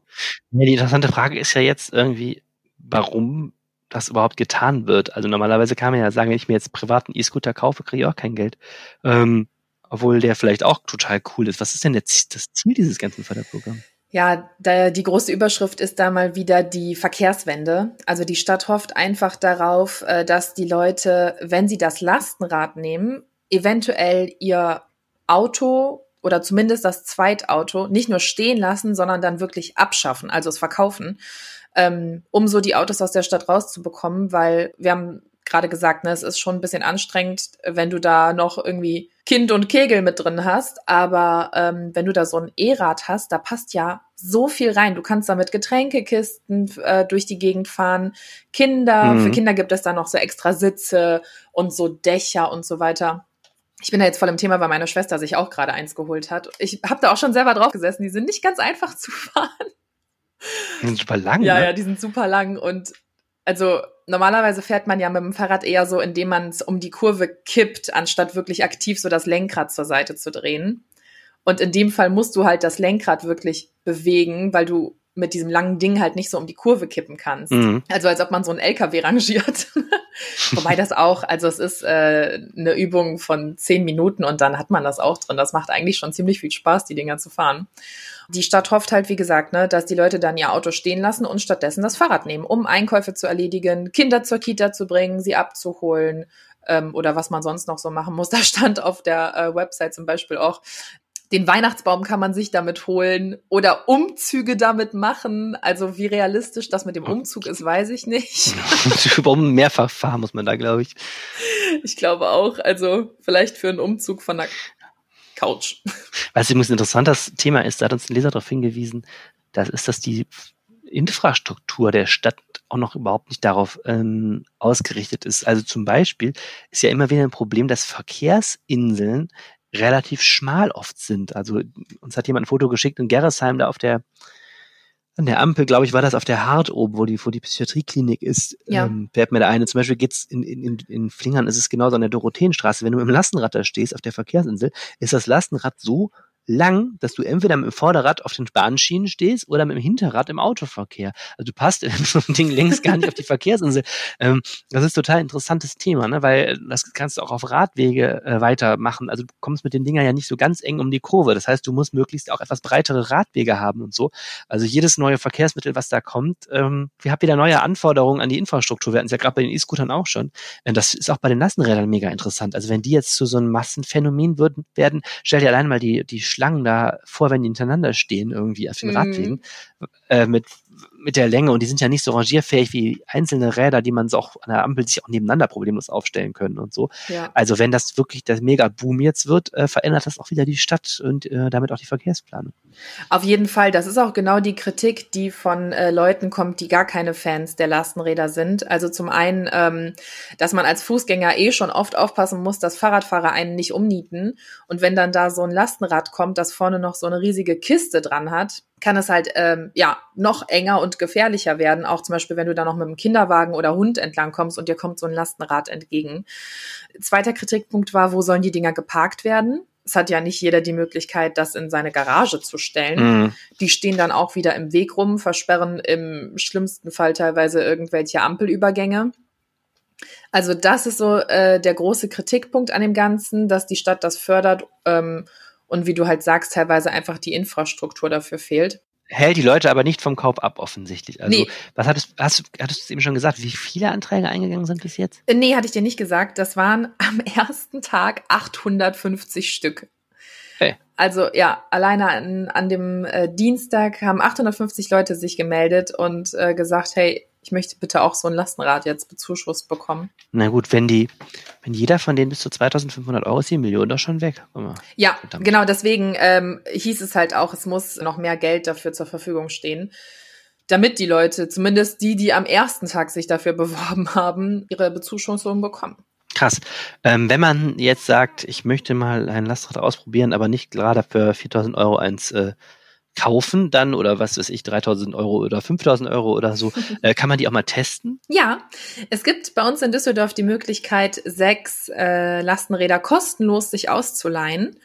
S2: Ja, die interessante Frage ist ja jetzt irgendwie, warum das überhaupt getan wird. Also normalerweise kann man ja sagen, wenn ich mir jetzt privaten E-Scooter kaufe, kriege ich auch kein Geld. Ähm, obwohl der vielleicht auch total cool ist. Was ist denn jetzt das Ziel dieses ganzen Förderprogramms?
S1: Ja, da, die große Überschrift ist da mal wieder die Verkehrswende. Also die Stadt hofft einfach darauf, äh, dass die Leute, wenn sie das Lastenrad nehmen, eventuell ihr Auto oder zumindest das Zweitauto nicht nur stehen lassen, sondern dann wirklich abschaffen, also es verkaufen, ähm, um so die Autos aus der Stadt rauszubekommen, weil wir haben gerade gesagt, ne, es ist schon ein bisschen anstrengend, wenn du da noch irgendwie Kind und Kegel mit drin hast. Aber ähm, wenn du da so ein E-Rad hast, da passt ja so viel rein. Du kannst damit Getränkekisten äh, durch die Gegend fahren. Kinder, mhm. für Kinder gibt es da noch so extra Sitze und so Dächer und so weiter. Ich bin da jetzt voll im Thema, weil meine Schwester sich auch gerade eins geholt hat. Ich habe da auch schon selber drauf gesessen. Die sind nicht ganz einfach [laughs] zu fahren.
S2: Die sind super lang.
S1: Ja,
S2: ne?
S1: ja, die sind super lang und also normalerweise fährt man ja mit dem Fahrrad eher so, indem man es um die Kurve kippt, anstatt wirklich aktiv so das Lenkrad zur Seite zu drehen. Und in dem Fall musst du halt das Lenkrad wirklich bewegen, weil du mit diesem langen Ding halt nicht so um die Kurve kippen kannst. Mhm. Also als ob man so einen LKW rangiert. [laughs] Wobei das auch, also es ist äh, eine Übung von zehn Minuten und dann hat man das auch drin. Das macht eigentlich schon ziemlich viel Spaß, die Dinger zu fahren. Die Stadt hofft halt, wie gesagt, ne, dass die Leute dann ihr Auto stehen lassen und stattdessen das Fahrrad nehmen, um Einkäufe zu erledigen, Kinder zur Kita zu bringen, sie abzuholen ähm, oder was man sonst noch so machen muss. [laughs] Da stand auf der äh, Website zum Beispiel auch, Den Weihnachtsbaum kann man sich damit holen oder Umzüge damit machen. Also wie realistisch das mit dem Umzug ist, weiß ich nicht. [laughs]
S2: Warum mehrfach fahren muss man da, glaube ich.
S1: Ich glaube auch. Also vielleicht für einen Umzug von der Couch.
S2: Was übrigens ein interessantes Thema ist, da hat uns ein Leser darauf hingewiesen, das ist, dass die Infrastruktur der Stadt auch noch überhaupt nicht darauf ähm, ausgerichtet ist. Also zum Beispiel ist ja immer wieder ein Problem, dass Verkehrsinseln relativ schmal oft sind. Also uns hat jemand ein Foto geschickt in Gerresheim, da auf der an der Ampel, glaube ich, war das auf der Hart oben, wo die, wo die Psychiatrieklinik ist,
S1: Ja.
S2: ähm, fährt mir da eine. Zum Beispiel geht's in, in, in, in Flingern ist es genauso an der Dorotheenstraße. Wenn du im Lastenrad da stehst, auf der Verkehrsinsel, ist das Lastenrad so lang, dass du entweder mit dem Vorderrad auf den Bahnschienen stehst oder mit dem Hinterrad im Autoverkehr. Also du passt [laughs] in so ein Ding längst gar nicht auf die Verkehrsinsel. Ähm, das ist total interessantes Thema, ne? weil das kannst du auch auf Radwege äh, weitermachen. Also du kommst mit den Dingern ja nicht so ganz eng um die Kurve. Das heißt, du musst möglichst auch etwas breitere Radwege haben und so. Also jedes neue Verkehrsmittel, was da kommt, ähm, wir haben wieder neue Anforderungen an die Infrastruktur. Wir hatten es ja gerade bei den E-Scootern auch schon. Äh, das ist auch bei den Lastenrädern mega interessant. Also wenn die jetzt zu so einem Massenphänomen würden, werden, stell dir allein mal die, die Schlangen da vor, wenn die hintereinander stehen irgendwie auf den
S1: Mhm.
S2: Radwegen äh, mit, mit der Länge und die sind ja nicht so rangierfähig wie einzelne Räder, die man so auch an der Ampel sich auch nebeneinander problemlos aufstellen können und so.
S1: Ja.
S2: Also wenn das wirklich der Mega-Boom jetzt wird, äh, verändert das auch wieder die Stadt und äh, damit auch die Verkehrsplanung.
S1: Auf jeden Fall, das ist auch genau die Kritik, die von äh, Leuten kommt, die gar keine Fans der Lastenräder sind. Also zum einen, ähm, dass man als Fußgänger eh schon oft aufpassen muss, dass Fahrradfahrer einen nicht umnieten. Und wenn dann da so ein Lastenrad kommt, das vorne noch so eine riesige Kiste dran hat, kann es halt ähm, ja noch enger und gefährlicher werden. Auch zum Beispiel, wenn du da noch mit einem Kinderwagen oder Hund entlang kommst und dir kommt so ein Lastenrad entgegen. Zweiter Kritikpunkt war, wo sollen die Dinger geparkt werden? Es hat ja nicht jeder die Möglichkeit, das in seine Garage zu stellen. Die stehen dann auch wieder im Weg rum, versperren im schlimmsten Fall teilweise irgendwelche Ampelübergänge. Also das ist so äh, der große Kritikpunkt an dem Ganzen, dass die Stadt das fördert ähm, und wie du halt sagst, teilweise einfach die Infrastruktur dafür fehlt.
S2: Hält die Leute aber nicht vom Kauf ab, offensichtlich. Also,
S1: Nee.
S2: was hattest, hast, du- hattest du eben schon gesagt, wie viele Anträge eingegangen sind bis jetzt?
S1: Äh, Nee, hatte ich dir nicht gesagt. Das waren [laughs] am ersten Tag 850 Stück.
S2: Hey.
S1: Also ja, alleine an, an dem äh, Dienstag haben 850 Leute sich gemeldet und äh, gesagt, hey, ich möchte bitte auch so ein Lastenrad jetzt bezuschusst bekommen.
S2: Na gut, wenn die, wenn jeder von denen bis zu 2500 Euro ist, die Million doch schon weg.
S1: Ja,
S2: Verdammt.
S1: genau, deswegen ähm, hieß es halt auch, es muss noch mehr Geld dafür zur Verfügung stehen, damit die Leute, zumindest die, die am ersten Tag sich dafür [laughs] beworben haben, ihre Bezuschussung bekommen.
S2: Krass. Ähm, wenn man jetzt sagt, ich möchte mal ein Lastrad ausprobieren, aber nicht gerade für 4000 Euro eins äh, kaufen, dann oder was weiß ich, 3000 Euro oder 5000 Euro oder so, [laughs] äh, kann man die auch mal testen?
S1: Ja, es gibt bei uns in Düsseldorf die Möglichkeit, sechs äh, Lastenräder kostenlos sich auszuleihen.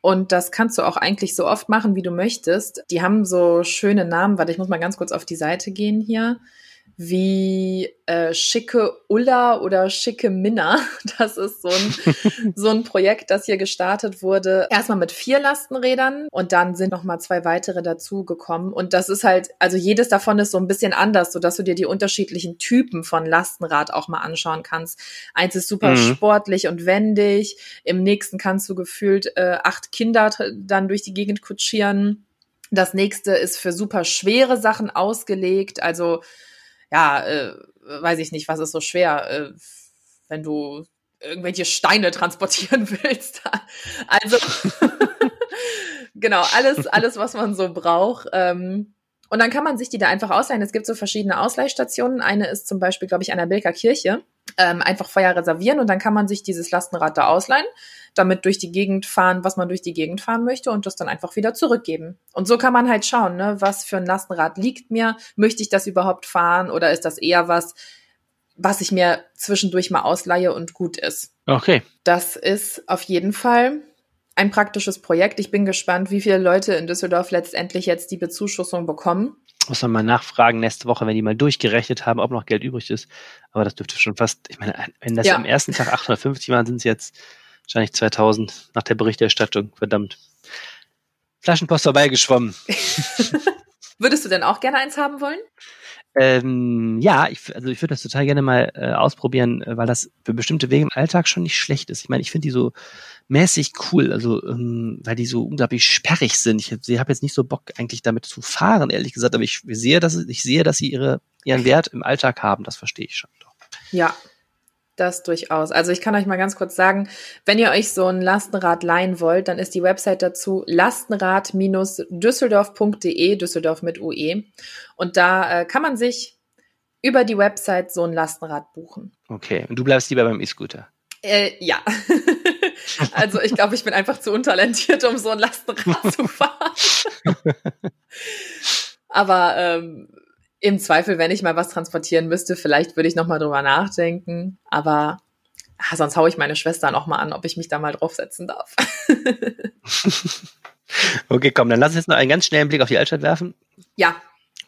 S1: Und das kannst du auch eigentlich so oft machen, wie du möchtest. Die haben so schöne Namen. Warte, ich muss mal ganz kurz auf die Seite gehen hier. Wie äh, Schicke Ulla oder Schicke Minna. [laughs] Das ist so ein, [laughs] so ein Projekt, das hier gestartet wurde. Erstmal mit vier Lastenrädern und dann sind noch mal zwei weitere dazugekommen. Und das ist halt, also jedes davon ist so ein bisschen anders, sodass du dir die unterschiedlichen Typen von Lastenrad auch mal anschauen kannst. Eins ist super
S2: Mhm.
S1: sportlich und wendig. Im nächsten kannst du gefühlt äh, acht Kinder dann durch die Gegend kutschieren. Das nächste ist für super schwere Sachen ausgelegt. Also ja, äh, weiß ich nicht, was ist so schwer, äh, wenn du irgendwelche Steine [laughs] transportieren willst. [laughs] Also [laughs] genau, alles, alles, was man so braucht. Ähm, und dann kann man sich die da einfach ausleihen. Es gibt so verschiedene Ausleihstationen. Eine ist zum Beispiel, glaube ich, an der Bilker Kirche. Ähm, einfach vorher reservieren und dann kann man sich dieses Lastenrad da ausleihen, damit durch die Gegend fahren, was man durch die Gegend fahren möchte und das dann einfach wieder zurückgeben. Und so kann man halt schauen, ne, was für ein Lastenrad liegt mir, möchte ich das überhaupt fahren oder ist das eher was, was ich mir zwischendurch mal ausleihe und gut ist.
S2: Okay.
S1: Das ist auf jeden Fall ein praktisches Projekt. Ich bin gespannt, wie viele Leute in Düsseldorf letztendlich jetzt die Bezuschussung bekommen.
S2: Muss man mal nachfragen nächste Woche, wenn die mal durchgerechnet haben, ob noch Geld übrig ist. Aber das dürfte schon fast, ich meine, wenn das
S1: Ja.
S2: am ersten Tag [laughs] 850 waren, sind es jetzt wahrscheinlich 2000 nach der Berichterstattung. Verdammt. Flaschenpost vorbeigeschwommen. [laughs]
S1: Würdest du denn auch gerne eins haben wollen?
S2: Ähm, ja, ich, also ich würde das total gerne mal äh, ausprobieren, äh, weil das für bestimmte Wege im Alltag schon nicht schlecht ist. Ich meine, ich finde die so mäßig cool, also ähm, weil die so unglaublich sperrig sind. Ich, ich habe jetzt nicht so Bock eigentlich damit zu fahren, ehrlich gesagt, aber ich sehe, dass ich sehe, dass sie ihre ihren Wert im Alltag haben. Das verstehe ich schon. Doch.
S1: Ja, das durchaus. Also ich kann euch mal ganz kurz sagen, wenn ihr euch so ein Lastenrad leihen wollt, dann ist die Website dazu lastenrad-düsseldorf.de, Düsseldorf mit UE. Und da äh, kann man sich über die Website so ein Lastenrad buchen.
S2: Okay, und du bleibst lieber beim E-Scooter?
S1: Äh, ja. [laughs] also ich glaube, ich bin einfach zu untalentiert, um so ein Lastenrad zu fahren. [laughs] Aber ähm, im Zweifel, wenn ich mal was transportieren müsste, vielleicht würde ich noch mal drüber nachdenken. Aber ah, sonst haue ich meine Schwester noch mal an, ob ich mich da mal draufsetzen darf. [laughs]
S2: okay, komm, dann lass uns jetzt noch einen ganz schnellen Blick auf die Altstadt werfen.
S1: Ja.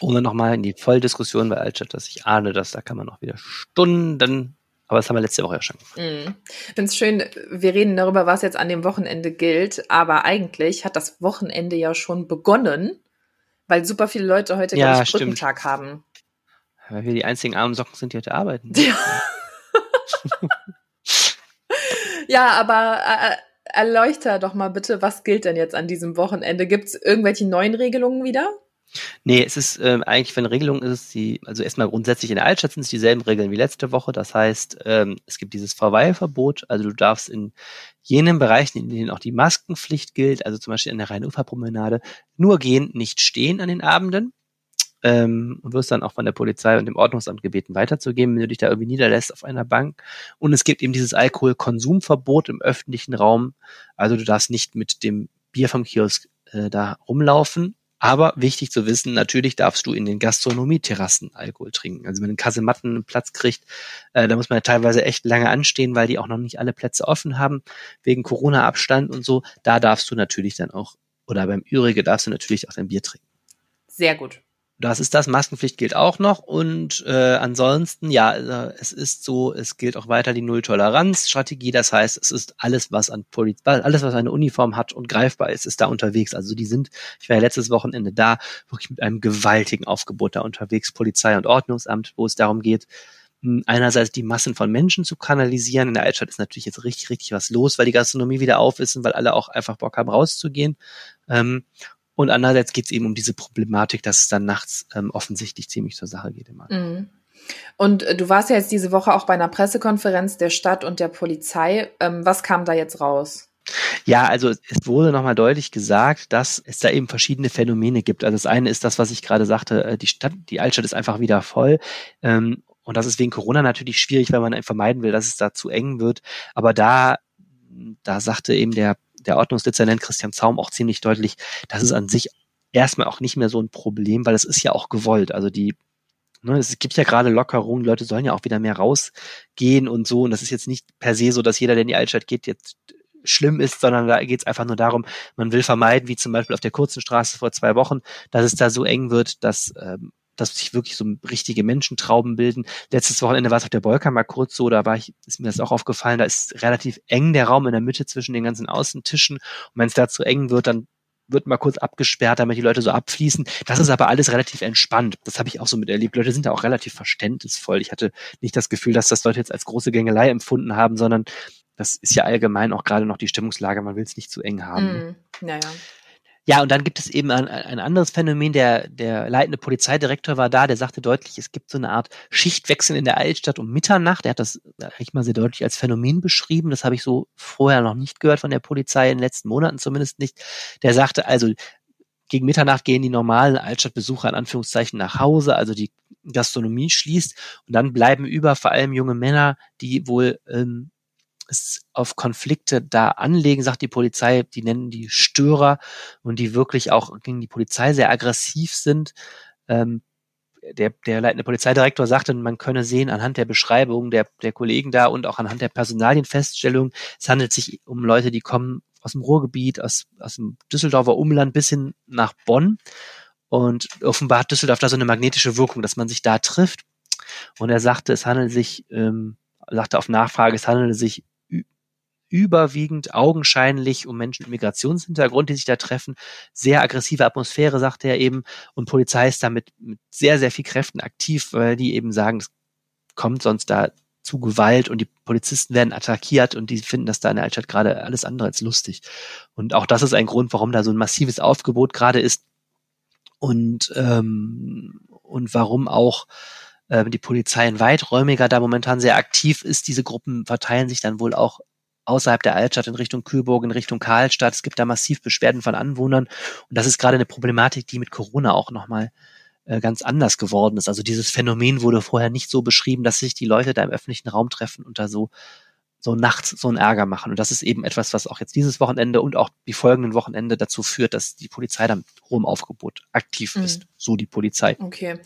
S2: Ohne noch mal in die Volldiskussion bei Altstadt, dass ich ahne, dass da kann man noch wieder Stunden aber das haben wir letzte Woche ja schon gemacht.
S1: Mm. Ich finde es schön, wir reden darüber, was jetzt an dem Wochenende gilt, aber eigentlich hat das Wochenende ja schon begonnen weil super viele Leute heute, ja, glaube ich, Brückentag haben.
S2: Weil wir die einzigen armen Socken sind, die heute arbeiten. [laughs]
S1: Ja, ja aber äh, erleuchter doch mal bitte, was gilt denn jetzt an diesem Wochenende? Gibt es irgendwelche neuen Regelungen wieder?
S2: Nee, es ist ähm, eigentlich, wenn Regelung ist, die, also erstmal grundsätzlich in der Altstadt sind es dieselben Regeln wie letzte Woche. Das heißt, ähm, es gibt dieses Verweilverbot, also du darfst in jenen Bereichen, in denen auch die Maskenpflicht gilt, also zum Beispiel in der Rhein-Ufer-Promenade, nur gehen, nicht stehen an den Abenden. Ähm, und wirst dann auch von der Polizei und dem Ordnungsamt gebeten, weiterzugeben, wenn du dich da irgendwie niederlässt auf einer Bank. Und es gibt eben dieses Alkoholkonsumverbot im öffentlichen Raum. Also du darfst nicht mit dem Bier vom Kiosk äh, da rumlaufen aber wichtig zu wissen, natürlich darfst du in den Gastronomieterrassen Alkohol trinken. Also wenn ein Kasematten einen Platz kriegt, äh, da muss man ja teilweise echt lange anstehen, weil die auch noch nicht alle Plätze offen haben, wegen Corona-Abstand und so. Da darfst du natürlich dann auch, oder beim Ürige darfst du natürlich auch dein Bier trinken.
S1: Sehr gut.
S2: Das ist das. Maskenpflicht gilt auch noch. Und äh, ansonsten, ja, äh, es ist so, es gilt auch weiter die Null-Toleranz-Strategie. Das heißt, es ist alles, was an Poliz alles, was eine Uniform hat und greifbar ist, ist da unterwegs. Also die sind, ich war ja letztes Wochenende da, wirklich mit einem gewaltigen Aufgebot da unterwegs, Polizei und Ordnungsamt, wo es darum geht, hm, einerseits die Massen von Menschen zu kanalisieren. In der Altstadt ist natürlich jetzt richtig, richtig was los, weil die Gastronomie wieder auf ist und weil alle auch einfach Bock haben, rauszugehen. Ähm, und andererseits geht es eben um diese Problematik, dass es dann nachts ähm, offensichtlich ziemlich zur Sache geht immer. Mhm.
S1: Und äh, du warst ja jetzt diese Woche auch bei einer Pressekonferenz der Stadt und der Polizei. Ähm, was kam da jetzt raus?
S2: Ja, also es wurde nochmal deutlich gesagt, dass es da eben verschiedene Phänomene gibt. Also das eine ist das, was ich gerade sagte, äh, die Stadt, die Altstadt ist einfach wieder voll. Ähm, und das ist wegen Corona natürlich schwierig, weil man vermeiden will, dass es da zu eng wird. Aber da, da sagte eben der der Ordnungsdezernent Christian Zaum auch ziemlich deutlich, das ist an sich erstmal auch nicht mehr so ein Problem, weil es ist ja auch gewollt. Also die, ne, es gibt ja gerade Lockerungen, Leute sollen ja auch wieder mehr rausgehen und so. Und das ist jetzt nicht per se so, dass jeder, der in die Altstadt geht, jetzt schlimm ist, sondern da geht es einfach nur darum, man will vermeiden, wie zum Beispiel auf der kurzen Straße vor zwei Wochen, dass es da so eng wird, dass ähm, dass sich wirklich so richtige Menschentrauben bilden. Letztes Wochenende war es auf der Bolka mal kurz so, da war ich, ist mir das auch aufgefallen, da ist relativ eng der Raum in der Mitte zwischen den ganzen Außentischen. Und wenn es da zu eng wird, dann wird mal kurz abgesperrt, damit die Leute so abfließen. Das ist aber alles relativ entspannt. Das habe ich auch so miterlebt. Leute sind da auch relativ verständnisvoll. Ich hatte nicht das Gefühl, dass das Leute jetzt als große Gängelei empfunden haben, sondern das ist ja allgemein auch gerade noch die Stimmungslage. Man will es nicht zu eng haben.
S1: Mm, naja.
S2: Ja, und dann gibt es eben ein, ein anderes Phänomen. Der, der leitende Polizeidirektor war da, der sagte deutlich, es gibt so eine Art Schichtwechsel in der Altstadt um Mitternacht. Er hat das eigentlich mal sehr deutlich als Phänomen beschrieben. Das habe ich so vorher noch nicht gehört von der Polizei, in den letzten Monaten zumindest nicht. Der sagte also, gegen Mitternacht gehen die normalen Altstadtbesucher in Anführungszeichen nach Hause, also die Gastronomie schließt und dann bleiben über vor allem junge Männer, die wohl ähm, es auf Konflikte da anlegen, sagt die Polizei, die nennen die Störer und die wirklich auch gegen die Polizei sehr aggressiv sind. Ähm, der, der leitende Polizeidirektor sagte, man könne sehen anhand der Beschreibung der, der Kollegen da und auch anhand der Personalienfeststellung, es handelt sich um Leute, die kommen aus dem Ruhrgebiet, aus, aus dem Düsseldorfer Umland bis hin nach Bonn. Und offenbar hat Düsseldorf da so eine magnetische Wirkung, dass man sich da trifft. Und er sagte, es handelt sich, ähm, sagte auf Nachfrage, es handelt sich überwiegend augenscheinlich um Menschen mit Migrationshintergrund, die sich da treffen. Sehr aggressive Atmosphäre, sagte er eben. Und Polizei ist da mit, sehr, sehr viel Kräften aktiv, weil die eben sagen, es kommt sonst da zu Gewalt und die Polizisten werden attackiert und die finden das da in der Altstadt gerade alles andere als lustig. Und auch das ist ein Grund, warum da so ein massives Aufgebot gerade ist und, ähm, und warum auch äh, die Polizei in weiträumiger da momentan sehr aktiv ist. Diese Gruppen verteilen sich dann wohl auch außerhalb der Altstadt in Richtung Kühlburg, in Richtung Karlstadt. Es gibt da massiv Beschwerden von Anwohnern. Und das ist gerade eine Problematik, die mit Corona auch nochmal äh, ganz anders geworden ist. Also dieses Phänomen wurde vorher nicht so beschrieben, dass sich die Leute da im öffentlichen Raum treffen und da so so nachts so einen Ärger machen. Und das ist eben etwas, was auch jetzt dieses Wochenende und auch die folgenden Wochenende dazu führt, dass die Polizei da mit hohem Aufgebot aktiv mhm. ist. So die Polizei.
S1: Okay.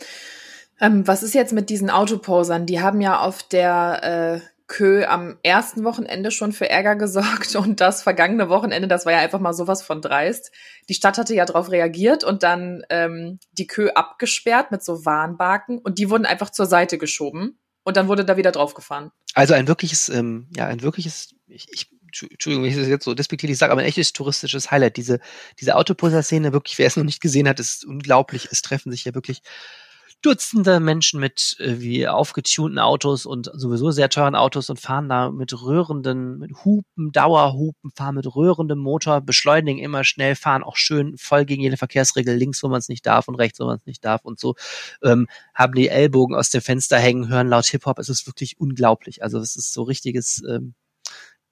S1: Ähm, was ist jetzt mit diesen Autoposern? Die haben ja auf der äh, Kö am ersten Wochenende schon für Ärger gesorgt und das vergangene Wochenende, das war ja einfach mal sowas von dreist. Die Stadt hatte ja darauf reagiert und dann ähm, die Kö abgesperrt mit so Warnbarken und die wurden einfach zur Seite geschoben und dann wurde da wieder draufgefahren.
S2: Also ein wirkliches, ähm, ja, ein wirkliches, ich, ich Entschuldigung, wenn ich das jetzt so despektierlich sage, aber ein echtes touristisches Highlight. Diese, diese Autoposer-Szene, wirklich, wer es noch nicht gesehen hat, ist unglaublich. Es treffen sich ja wirklich Dutzende Menschen mit äh, wie aufgetunten Autos und sowieso sehr teuren Autos und fahren da mit rührenden, mit Hupen, Dauerhupen, fahren mit rührendem Motor, beschleunigen immer schnell, fahren auch schön voll gegen jede Verkehrsregel, links, wo man es nicht darf und rechts, wo man es nicht darf und so, ähm, haben die Ellbogen aus dem Fenster hängen, hören laut Hip-Hop. Es ist wirklich unglaublich. Also es ist so richtiges ähm,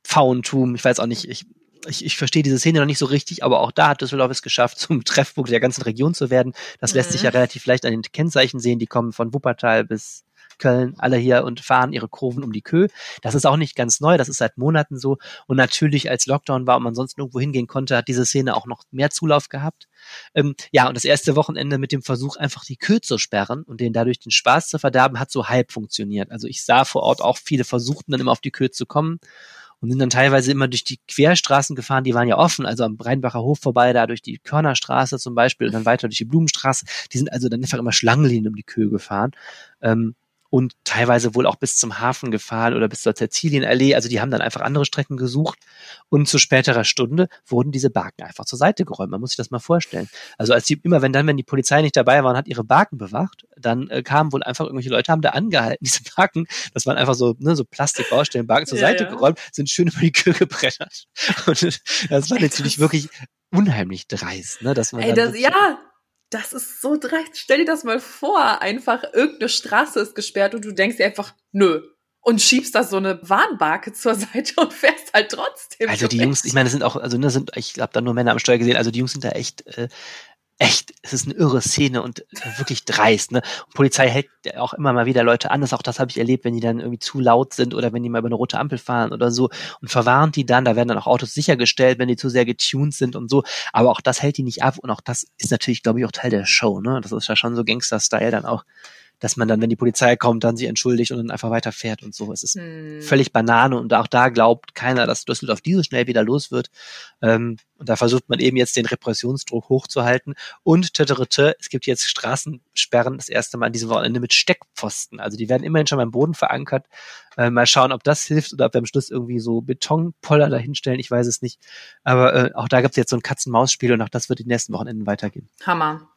S2: Pfauentum. Ich weiß auch nicht, ich ich, ich verstehe diese Szene noch nicht so richtig, aber auch da hat Düsseldorf es geschafft, [laughs] zum Treffpunkt der ganzen Region zu werden. Das mhm. lässt sich ja mhm. relativ leicht an den Kennzeichen sehen. Die kommen von Wuppertal bis Köln, alle hier und fahren ihre Kurven um die Kö. Das ist auch nicht ganz neu, das ist seit Monaten so. Und natürlich, als Lockdown war und man sonst nirgendwo hingehen konnte, hat diese Szene auch noch mehr Zulauf gehabt. Ähm, ja, und das erste Wochenende mit dem Versuch, einfach die Kö zu sperren und denen dadurch den Spaß zu verderben, hat so halb funktioniert. Also ich sah vor Ort auch viele versuchten dann immer auf die Kö zu kommen und sind dann teilweise immer durch die Querstraßen gefahren, die waren ja offen, also am Rheinbacher Hof vorbei, da durch die Körnerstraße zum Beispiel und dann weiter durch die Blumenstraße. Die sind also dann einfach immer Schlangenlinien um die Kühe gefahren. Ähm, und teilweise wohl auch bis zum Hafen gefahren oder bis zur Cäcilienallee. Also die haben dann einfach andere Strecken gesucht und zu späterer Stunde wurden diese Barken einfach zur Seite geräumt. Man muss sich das mal vorstellen. Also als die immer, wenn dann, wenn die Polizei nicht dabei war und hat ihre Barken bewacht, dann äh, kamen wohl einfach irgendwelche Leute, haben da angehalten. [laughs] Diese Barken, das waren einfach so, ne, so Plastikbaustellen, Barken zur ja, Seite ja. geräumt, sind schön über die Kühe gebrettert. [laughs] Und das war natürlich wirklich unheimlich dreist, ne, dass man
S1: Ey, das, ja, das ist so dreist. Stell dir das mal vor. Einfach irgendeine Straße ist gesperrt und du denkst dir einfach, nö. Und schiebst da so eine Warnbarke zur [laughs] Seite und fährst halt trotzdem.
S2: Also die Jungs, ich meine, das sind auch, also ne, sind, ich habe da nur Männer am Steuer gesehen, also die Jungs sind da echt äh, echt, es ist eine irre Szene und wirklich dreist. Ne? Und Polizei hält auch immer mal wieder Leute an. Das auch das habe ich erlebt, wenn die dann irgendwie zu laut sind oder wenn die mal über eine rote Ampel fahren oder so und verwarnt die dann. Da werden dann auch Autos sichergestellt, wenn die zu sehr getuned sind und so. Aber auch das hält die nicht ab und auch das ist natürlich, glaube ich, auch Teil der Show. Ne? Das ist ja schon so Gangster-Style dann auch dass man dann, wenn die Polizei kommt, dann sie entschuldigt und dann einfach weiterfährt und so. Es ist hm. völlig Banane und auch da glaubt keiner, dass Düsseldorf diese schnell wieder los wird. Ähm, und da versucht man eben jetzt den Repressionsdruck hochzuhalten. Und töterete, es gibt jetzt Straßensperren das erste Mal an diesem Wochenende mit Steckpfosten. Also die werden immerhin schon beim Boden verankert. Äh, mal schauen, ob das hilft oder ob wir am Schluss irgendwie so Betonpoller dahinstellen. Ich weiß es nicht. Aber äh, auch da gibt es jetzt so ein Katz-Maus-Spiel und auch das wird die nächsten Wochenenden weitergehen.
S1: Hammer.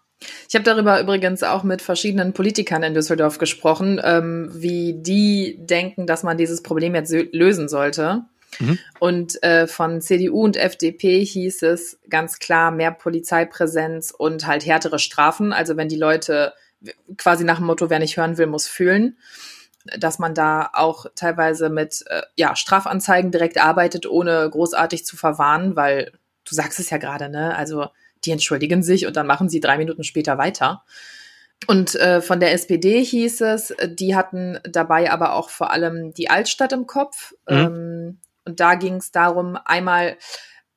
S1: Ich habe darüber übrigens auch mit verschiedenen Politikern in Düsseldorf gesprochen, ähm, wie die denken, dass man dieses Problem jetzt lösen sollte. Mhm. Und äh, von CDU und FDP hieß es ganz klar mehr Polizeipräsenz und halt härtere Strafen. Also wenn die Leute quasi nach dem Motto, wer nicht hören will, muss fühlen, dass man da auch teilweise mit äh, ja, Strafanzeigen direkt arbeitet, ohne großartig zu verwarnen, weil du sagst es ja gerade, ne? Also die entschuldigen sich und dann machen sie drei Minuten später weiter. Und äh, von der SPD hieß es, die hatten dabei aber auch vor allem die Altstadt im Kopf. Mhm. Ähm, und da ging es darum, einmal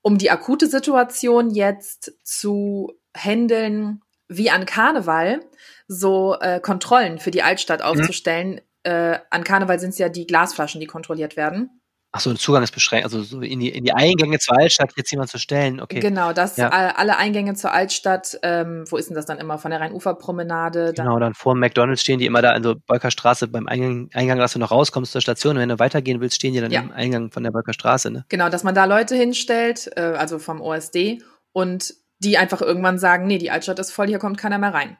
S1: um die akute Situation jetzt zu handeln, wie an Karneval, so äh, Kontrollen für die Altstadt mhm. aufzustellen. Mhm. Äh, an Karneval sind es ja die Glasflaschen, die kontrolliert werden.
S2: Ach so, Zugangsbeschränkung, also so in die, in die Eingänge zur Altstadt jetzt jemand zu stellen, okay.
S1: Genau, dass
S2: Ja.
S1: all- alle Eingänge zur Altstadt, ähm, wo ist denn das dann immer? Von der Rhein-Ufer-Promenade? dann-
S2: Genau, dann vor McDonalds stehen die immer da in so Bolkerstraße beim Eingang, Eingang, dass du noch rauskommst zur Station. Und wenn du weitergehen willst, stehen die dann
S1: Ja.
S2: im Eingang von der Bolkerstraße, ne?
S1: Genau, dass man da Leute hinstellt, äh, also vom OSD, und die einfach irgendwann sagen, nee, die Altstadt ist voll, hier kommt keiner mehr rein.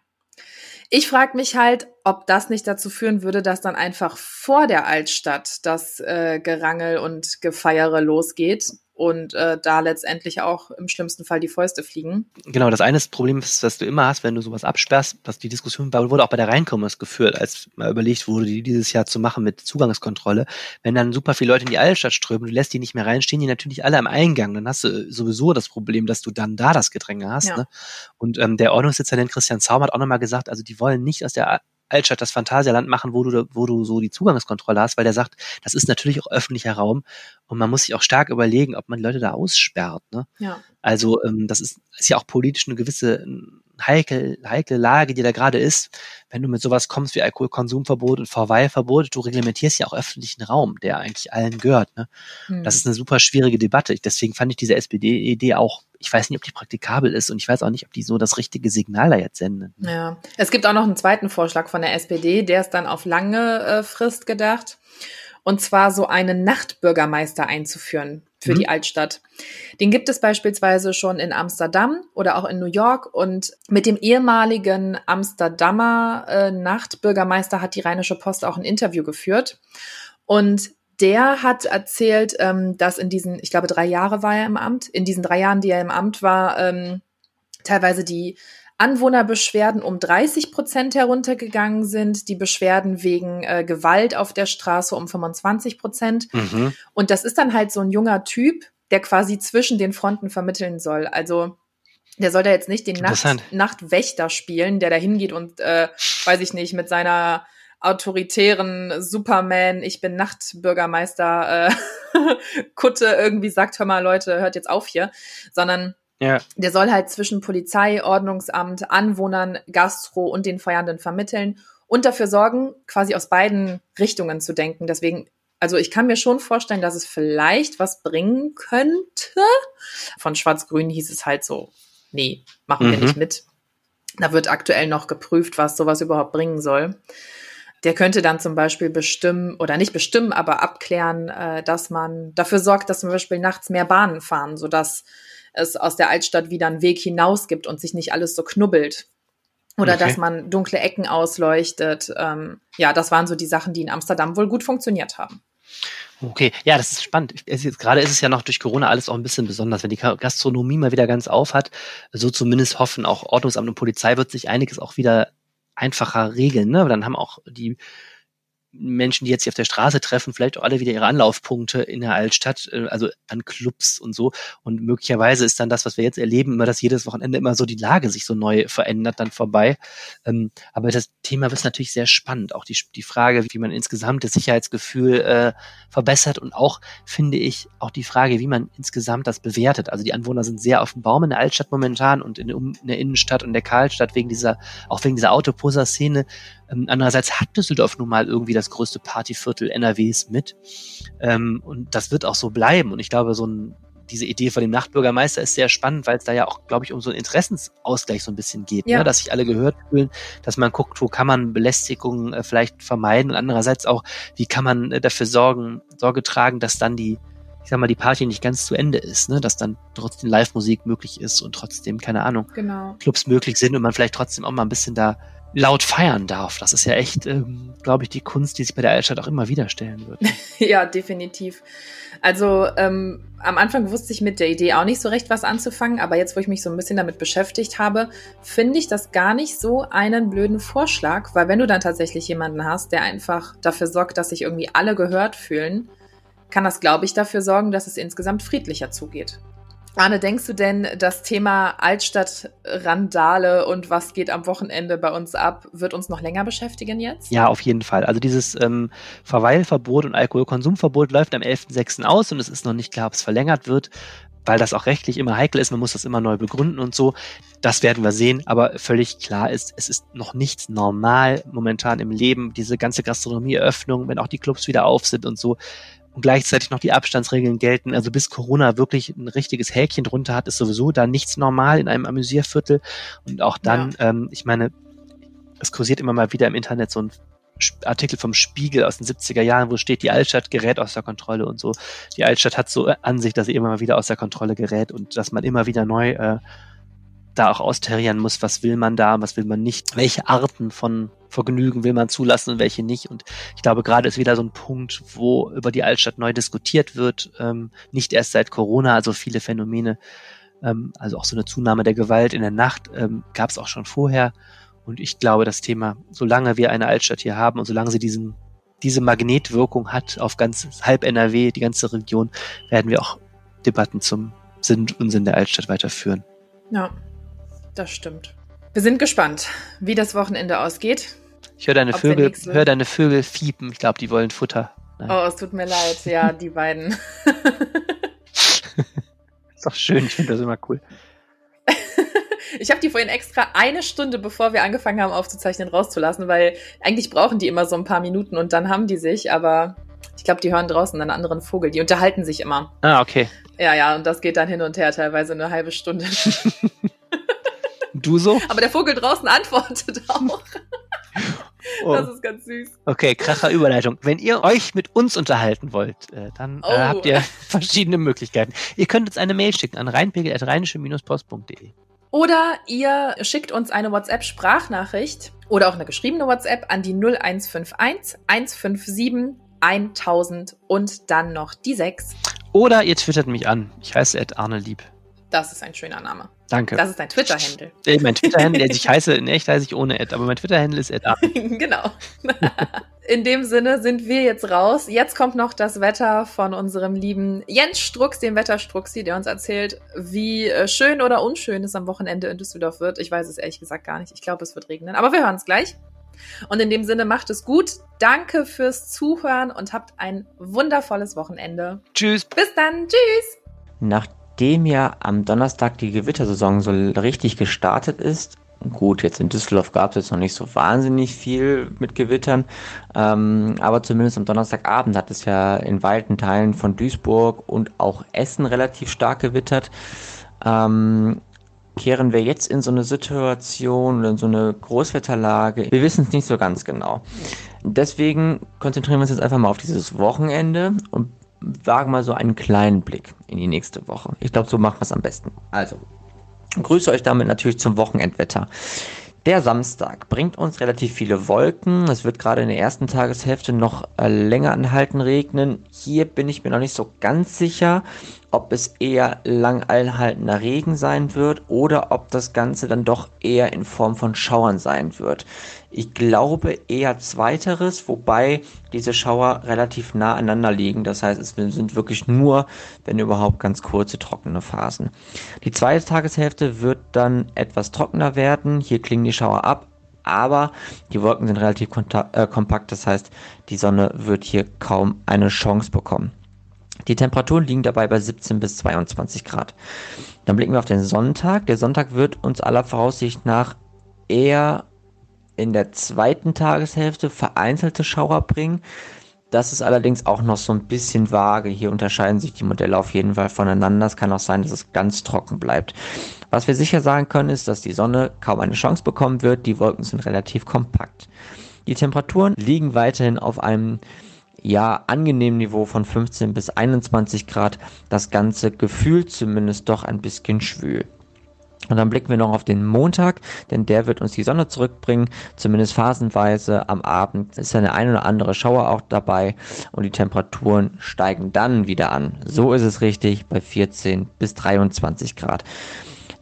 S1: Ich frage mich halt, ob das nicht dazu führen würde, dass dann einfach vor der Altstadt das äh, Gerangel und Gefeiere losgeht und äh, da letztendlich auch im schlimmsten Fall die Fäuste fliegen.
S2: Genau, das eine das Problem, ist, was du immer hast, wenn du sowas absperrst, dass die Diskussion war- wurde auch bei der Rheinkommers geführt, als mal überlegt wurde, die dieses Jahr zu machen mit Zugangskontrolle. Wenn dann super viele Leute in die Altstadt strömen, du lässt die nicht mehr rein, stehen die natürlich alle am Eingang. Dann hast du sowieso das Problem, dass du dann da das Gedränge hast.
S1: Ja.
S2: Ne? Und ähm, der Ordnungsdezernent Christian Zaum hat auch nochmal gesagt, also die wollen nicht aus der Altstadt das Phantasialand machen, wo du, wo du so die Zugangskontrolle hast, weil der sagt, das ist natürlich auch öffentlicher Raum und man muss sich auch stark überlegen, ob man Leute da aussperrt. Ne?
S1: Ja.
S2: Also ähm, das ist, ist ja auch politisch eine gewisse heikel, heikle Lage, die da gerade ist. Wenn du mit sowas kommst wie Alkoholkonsumverbot und Verweilverbot, du reglementierst ja auch öffentlichen Raum, der eigentlich allen gehört. Ne?
S1: Hm.
S2: Das ist eine super schwierige Debatte. Deswegen fand ich diese SPD-Idee auch, ich weiß nicht, ob die praktikabel ist und ich weiß auch nicht, ob die so das richtige Signal da jetzt senden.
S1: Ja, es gibt auch noch einen zweiten Vorschlag von der SPD, der ist dann auf lange äh, Frist gedacht. Und zwar so einen Nachtbürgermeister einzuführen für
S2: Mhm.
S1: die Altstadt. Den gibt es beispielsweise schon in Amsterdam oder auch in New York. Und mit dem ehemaligen Amsterdamer äh, Nachtbürgermeister hat die Rheinische Post auch ein Interview geführt. Und der hat erzählt, ähm, dass in diesen, ich glaube, drei Jahre war er im Amt, in diesen drei Jahren, die er im Amt war, ähm, teilweise die Anwohnerbeschwerden um 30 Prozent heruntergegangen sind, die Beschwerden wegen äh, Gewalt auf der Straße um 25 Prozent.
S2: Mhm.
S1: Und das ist dann halt so ein junger Typ, der quasi zwischen den Fronten vermitteln soll. Also der soll da jetzt nicht den Nacht. Nachtwächter spielen, der da hingeht und, äh, weiß ich nicht, mit seiner autoritären Superman, ich bin Nachtbürgermeister, äh, [laughs] Kutte irgendwie sagt, hör mal Leute, hört jetzt auf hier, sondern
S2: Ja.
S1: der soll halt zwischen Polizei, Ordnungsamt, Anwohnern, Gastro und den Feiernden vermitteln und dafür sorgen, quasi aus beiden Richtungen zu denken. Deswegen, also ich kann mir schon vorstellen, dass es vielleicht was bringen könnte. Von Schwarz-Grün hieß es halt so, nee, machen wir
S2: Mhm.
S1: nicht mit. Da wird aktuell noch geprüft, was sowas überhaupt bringen soll. Der könnte dann zum Beispiel bestimmen oder nicht bestimmen, aber abklären, äh, dass man dafür sorgt, dass zum Beispiel nachts mehr Bahnen fahren, sodass es aus der Altstadt wieder einen Weg hinaus gibt und sich nicht alles so knubbelt. Oder
S2: Okay.
S1: dass man dunkle Ecken ausleuchtet. Ähm, ja, das waren so die Sachen, die in Amsterdam wohl gut funktioniert haben.
S2: Okay, ja, das ist spannend. Es ist gerade ist es ja noch durch Corona alles auch ein bisschen besonders. Wenn die Gastronomie mal wieder ganz auf hat, so zumindest hoffen auch Ordnungsamt und Polizei wird sich einiges auch wieder einfacher regeln. Ne? Aber dann haben auch die Menschen, die jetzt hier auf der Straße treffen, vielleicht auch alle wieder ihre Anlaufpunkte in der Altstadt, äh, also an Clubs und so. Und möglicherweise ist dann das, was wir jetzt erleben, immer, dass jedes Wochenende immer so die Lage sich so neu verändert, dann vorbei. Ähm, aber das Thema ist natürlich sehr spannend. Auch die, die Frage, wie man insgesamt das Sicherheitsgefühl äh, verbessert und auch, finde ich, auch die Frage, wie man insgesamt das bewertet. Also die Anwohner sind sehr auf dem Baum in der Altstadt momentan und in, in der Innenstadt und der Karlstadt wegen dieser, auch wegen dieser Autoposer-Szene. Ähm, andererseits hat Düsseldorf nun mal irgendwie das größte Partyviertel NRWs mit. Ähm, und das wird auch so bleiben. Und ich glaube, so ein, diese Idee von dem Nachtbürgermeister ist sehr spannend, weil es da ja auch, glaube ich, um so einen Interessensausgleich so ein bisschen geht,
S1: Ja.
S2: ne? dass sich alle gehört fühlen, dass man guckt, wo kann man Belästigung äh, vielleicht vermeiden und andererseits auch, wie kann man äh, dafür sorgen, Sorge tragen, dass dann die, ich sag mal, die Party nicht ganz zu Ende ist, ne? dass dann trotzdem Live-Musik möglich ist und trotzdem, keine Ahnung,
S1: Genau.
S2: Clubs möglich sind und man vielleicht trotzdem auch mal ein bisschen da laut feiern darf. Das ist ja echt, ähm, glaube ich, die Kunst, die sich bei der Altstadt auch immer wieder stellen wird. [laughs]
S1: Ja, definitiv. Also ähm, am Anfang wusste ich mit der Idee auch nicht so recht, was anzufangen, aber jetzt, wo ich mich so ein bisschen damit beschäftigt habe, finde ich das gar nicht so einen blöden Vorschlag, weil wenn du dann tatsächlich jemanden hast, der einfach dafür sorgt, dass sich irgendwie alle gehört fühlen, kann das, glaube ich, dafür sorgen, dass es insgesamt friedlicher zugeht. Arne, denkst du denn, das Thema Altstadt-Randale und was geht am Wochenende bei uns ab, wird uns noch länger beschäftigen jetzt?
S2: Ja, auf jeden Fall. Also dieses ähm, Verweilverbot und Alkoholkonsumverbot läuft am 11.06. aus und es ist noch nicht klar, ob es verlängert wird, weil das auch rechtlich immer heikel ist. Man muss das immer neu begründen und so. Das werden wir sehen, aber völlig klar ist, es ist noch nicht normal momentan im Leben, diese ganze Gastronomieeröffnung, wenn auch die Clubs wieder auf sind und so. Und gleichzeitig noch die Abstandsregeln gelten. Also bis Corona wirklich ein richtiges Häkchen drunter hat, ist sowieso da nichts normal in einem Amüsierviertel. Und auch dann, ja. ähm, ich meine, es kursiert immer mal wieder im Internet so ein Artikel vom Spiegel aus den 70er Jahren, wo steht, die Altstadt gerät aus der Kontrolle und so. Die Altstadt hat so an sich, dass sie immer mal wieder aus der Kontrolle gerät und dass man immer wieder neu äh, da auch austarieren muss, was will man da, was will man nicht, welche Arten von Vergnügen will man zulassen und welche nicht. Und ich glaube, gerade ist wieder so ein Punkt, wo über die Altstadt neu diskutiert wird, ähm, nicht erst seit Corona, also viele Phänomene, ähm, also auch so eine Zunahme der Gewalt in der Nacht ähm, gab es auch schon vorher. Und ich glaube, das Thema, solange wir eine Altstadt hier haben und solange sie diesen, diese Magnetwirkung hat auf ganz halb NRW, die ganze Region, werden wir auch Debatten zum Sinn und Unsinn der Altstadt weiterführen.
S1: Ja, das stimmt. Wir sind gespannt, wie das Wochenende ausgeht.
S2: Ich höre deine Vögel, hör deine Vögel fiepen. Ich glaube, die wollen Futter.
S1: Nein. Oh, es tut mir leid. [laughs] Ja, die beiden. [laughs]
S2: ist doch schön. Ich finde das immer cool. [laughs]
S1: Ich habe die vorhin extra eine Stunde, bevor wir angefangen haben aufzuzeichnen, rauszulassen, weil eigentlich brauchen die immer so ein paar Minuten und dann haben die sich, aber ich glaube, die hören draußen einen anderen Vogel. Die unterhalten sich immer.
S2: Ah, okay.
S1: Ja, ja, und das geht dann hin und her, teilweise eine halbe Stunde.
S2: Du so?
S1: Aber der Vogel draußen antwortet [laughs] auch. Oh. Das ist ganz süß.
S2: Okay, kracher Überleitung. Wenn ihr euch mit uns unterhalten wollt, äh, dann äh, oh. habt ihr [laughs] verschiedene Möglichkeiten. Ihr könnt uns eine Mail schicken an reinpegel.rheinische-post.de.
S1: Oder ihr schickt uns eine WhatsApp-Sprachnachricht oder auch eine geschriebene WhatsApp an die 0151 157 1000 und dann noch die 6.
S2: Oder ihr twittert mich an. Ich heiße Ed Arne Lieb.
S1: Das ist ein schöner Name.
S2: Danke.
S1: Das ist dein Twitter-Handle.
S2: Äh, mein Twitter-Handle, [laughs] ich heiße, in echt heiße ich ohne Ed, aber mein Twitter-Handle ist Ed [laughs]
S1: Genau. [laughs] in dem Sinne sind wir jetzt raus. Jetzt kommt noch das Wetter von unserem lieben Jens Strux, dem Wetterstruxi, der uns erzählt, wie äh, schön oder unschön es am Wochenende in Düsseldorf wird. Ich weiß es ehrlich gesagt gar nicht. Ich glaube, es wird regnen. Aber wir hören es gleich. Und in dem Sinne macht es gut. Danke fürs Zuhören und habt ein wundervolles Wochenende.
S2: Tschüss.
S1: Bis dann. Tschüss.
S3: Nach nachdem ja am Donnerstag die Gewittersaison so richtig gestartet ist, gut, jetzt in Düsseldorf gab es jetzt noch nicht so wahnsinnig viel mit Gewittern, ähm, aber zumindest am Donnerstagabend hat es ja in weiten Teilen von Duisburg und auch Essen relativ stark gewittert. Ähm, kehren wir jetzt in so eine Situation, in so eine Großwetterlage? Wir wissen es nicht so ganz genau. Deswegen konzentrieren wir uns jetzt einfach mal auf dieses Wochenende und wagen mal so einen kleinen Blick in die nächste Woche. Ich glaube, so machen wir es am besten. Also, grüße euch damit natürlich zum Wochenendwetter. Der Samstag bringt uns relativ viele Wolken. Es wird gerade in der ersten Tageshälfte noch äh, länger anhalten regnen. Hier bin ich mir noch nicht so ganz sicher, ob es eher lang anhaltender Regen sein wird oder ob das Ganze dann doch eher in Form von Schauern sein wird. Ich glaube eher zweiteres, wobei diese Schauer relativ nah aneinander liegen. Das heißt, es sind wirklich nur, wenn überhaupt, ganz kurze trockene Phasen. Die zweite Tageshälfte wird dann etwas trockener werden. Hier klingen die Schauer ab, aber die Wolken sind relativ äh, kompakt. Das heißt, die Sonne wird hier kaum eine Chance bekommen. Die Temperaturen liegen dabei bei 17 bis 22 Grad. Dann blicken wir auf den Sonntag. Der Sonntag wird uns aller Voraussicht nach eher in der zweiten Tageshälfte vereinzelte Schauer bringen. Das ist allerdings auch noch so ein bisschen vage. Hier unterscheiden sich die Modelle auf jeden Fall voneinander. Es kann auch sein, dass es ganz trocken bleibt. Was wir sicher sagen können, ist, dass die Sonne kaum eine Chance bekommen wird. Die Wolken sind relativ kompakt. Die Temperaturen liegen weiterhin auf einem ja, angenehmen Niveau von 15 bis 21 Grad. Das Ganze gefühlt zumindest doch ein bisschen schwül. Und dann blicken wir noch auf den Montag, denn der wird uns die Sonne zurückbringen, zumindest phasenweise. Am Abend ist eine ein oder andere Schauer auch dabei und die Temperaturen steigen dann wieder an. So ist es richtig bei 14 bis 23 Grad.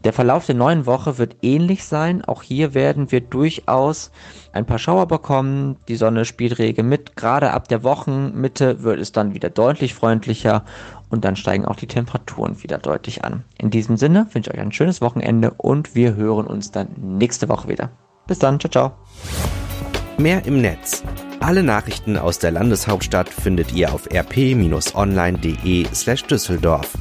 S3: Der Verlauf der neuen Woche wird ähnlich sein. Auch hier werden wir durchaus ein paar Schauer bekommen. Die Sonne spielt rege mit. Gerade ab der Wochenmitte wird es dann wieder deutlich freundlicher und dann steigen auch die Temperaturen wieder deutlich an. In diesem Sinne wünsche ich euch ein schönes Wochenende und wir hören uns dann nächste Woche wieder. Bis dann, ciao, ciao.
S4: Mehr im Netz. Alle Nachrichten aus der Landeshauptstadt findet ihr auf rp-online.de slash Düsseldorf.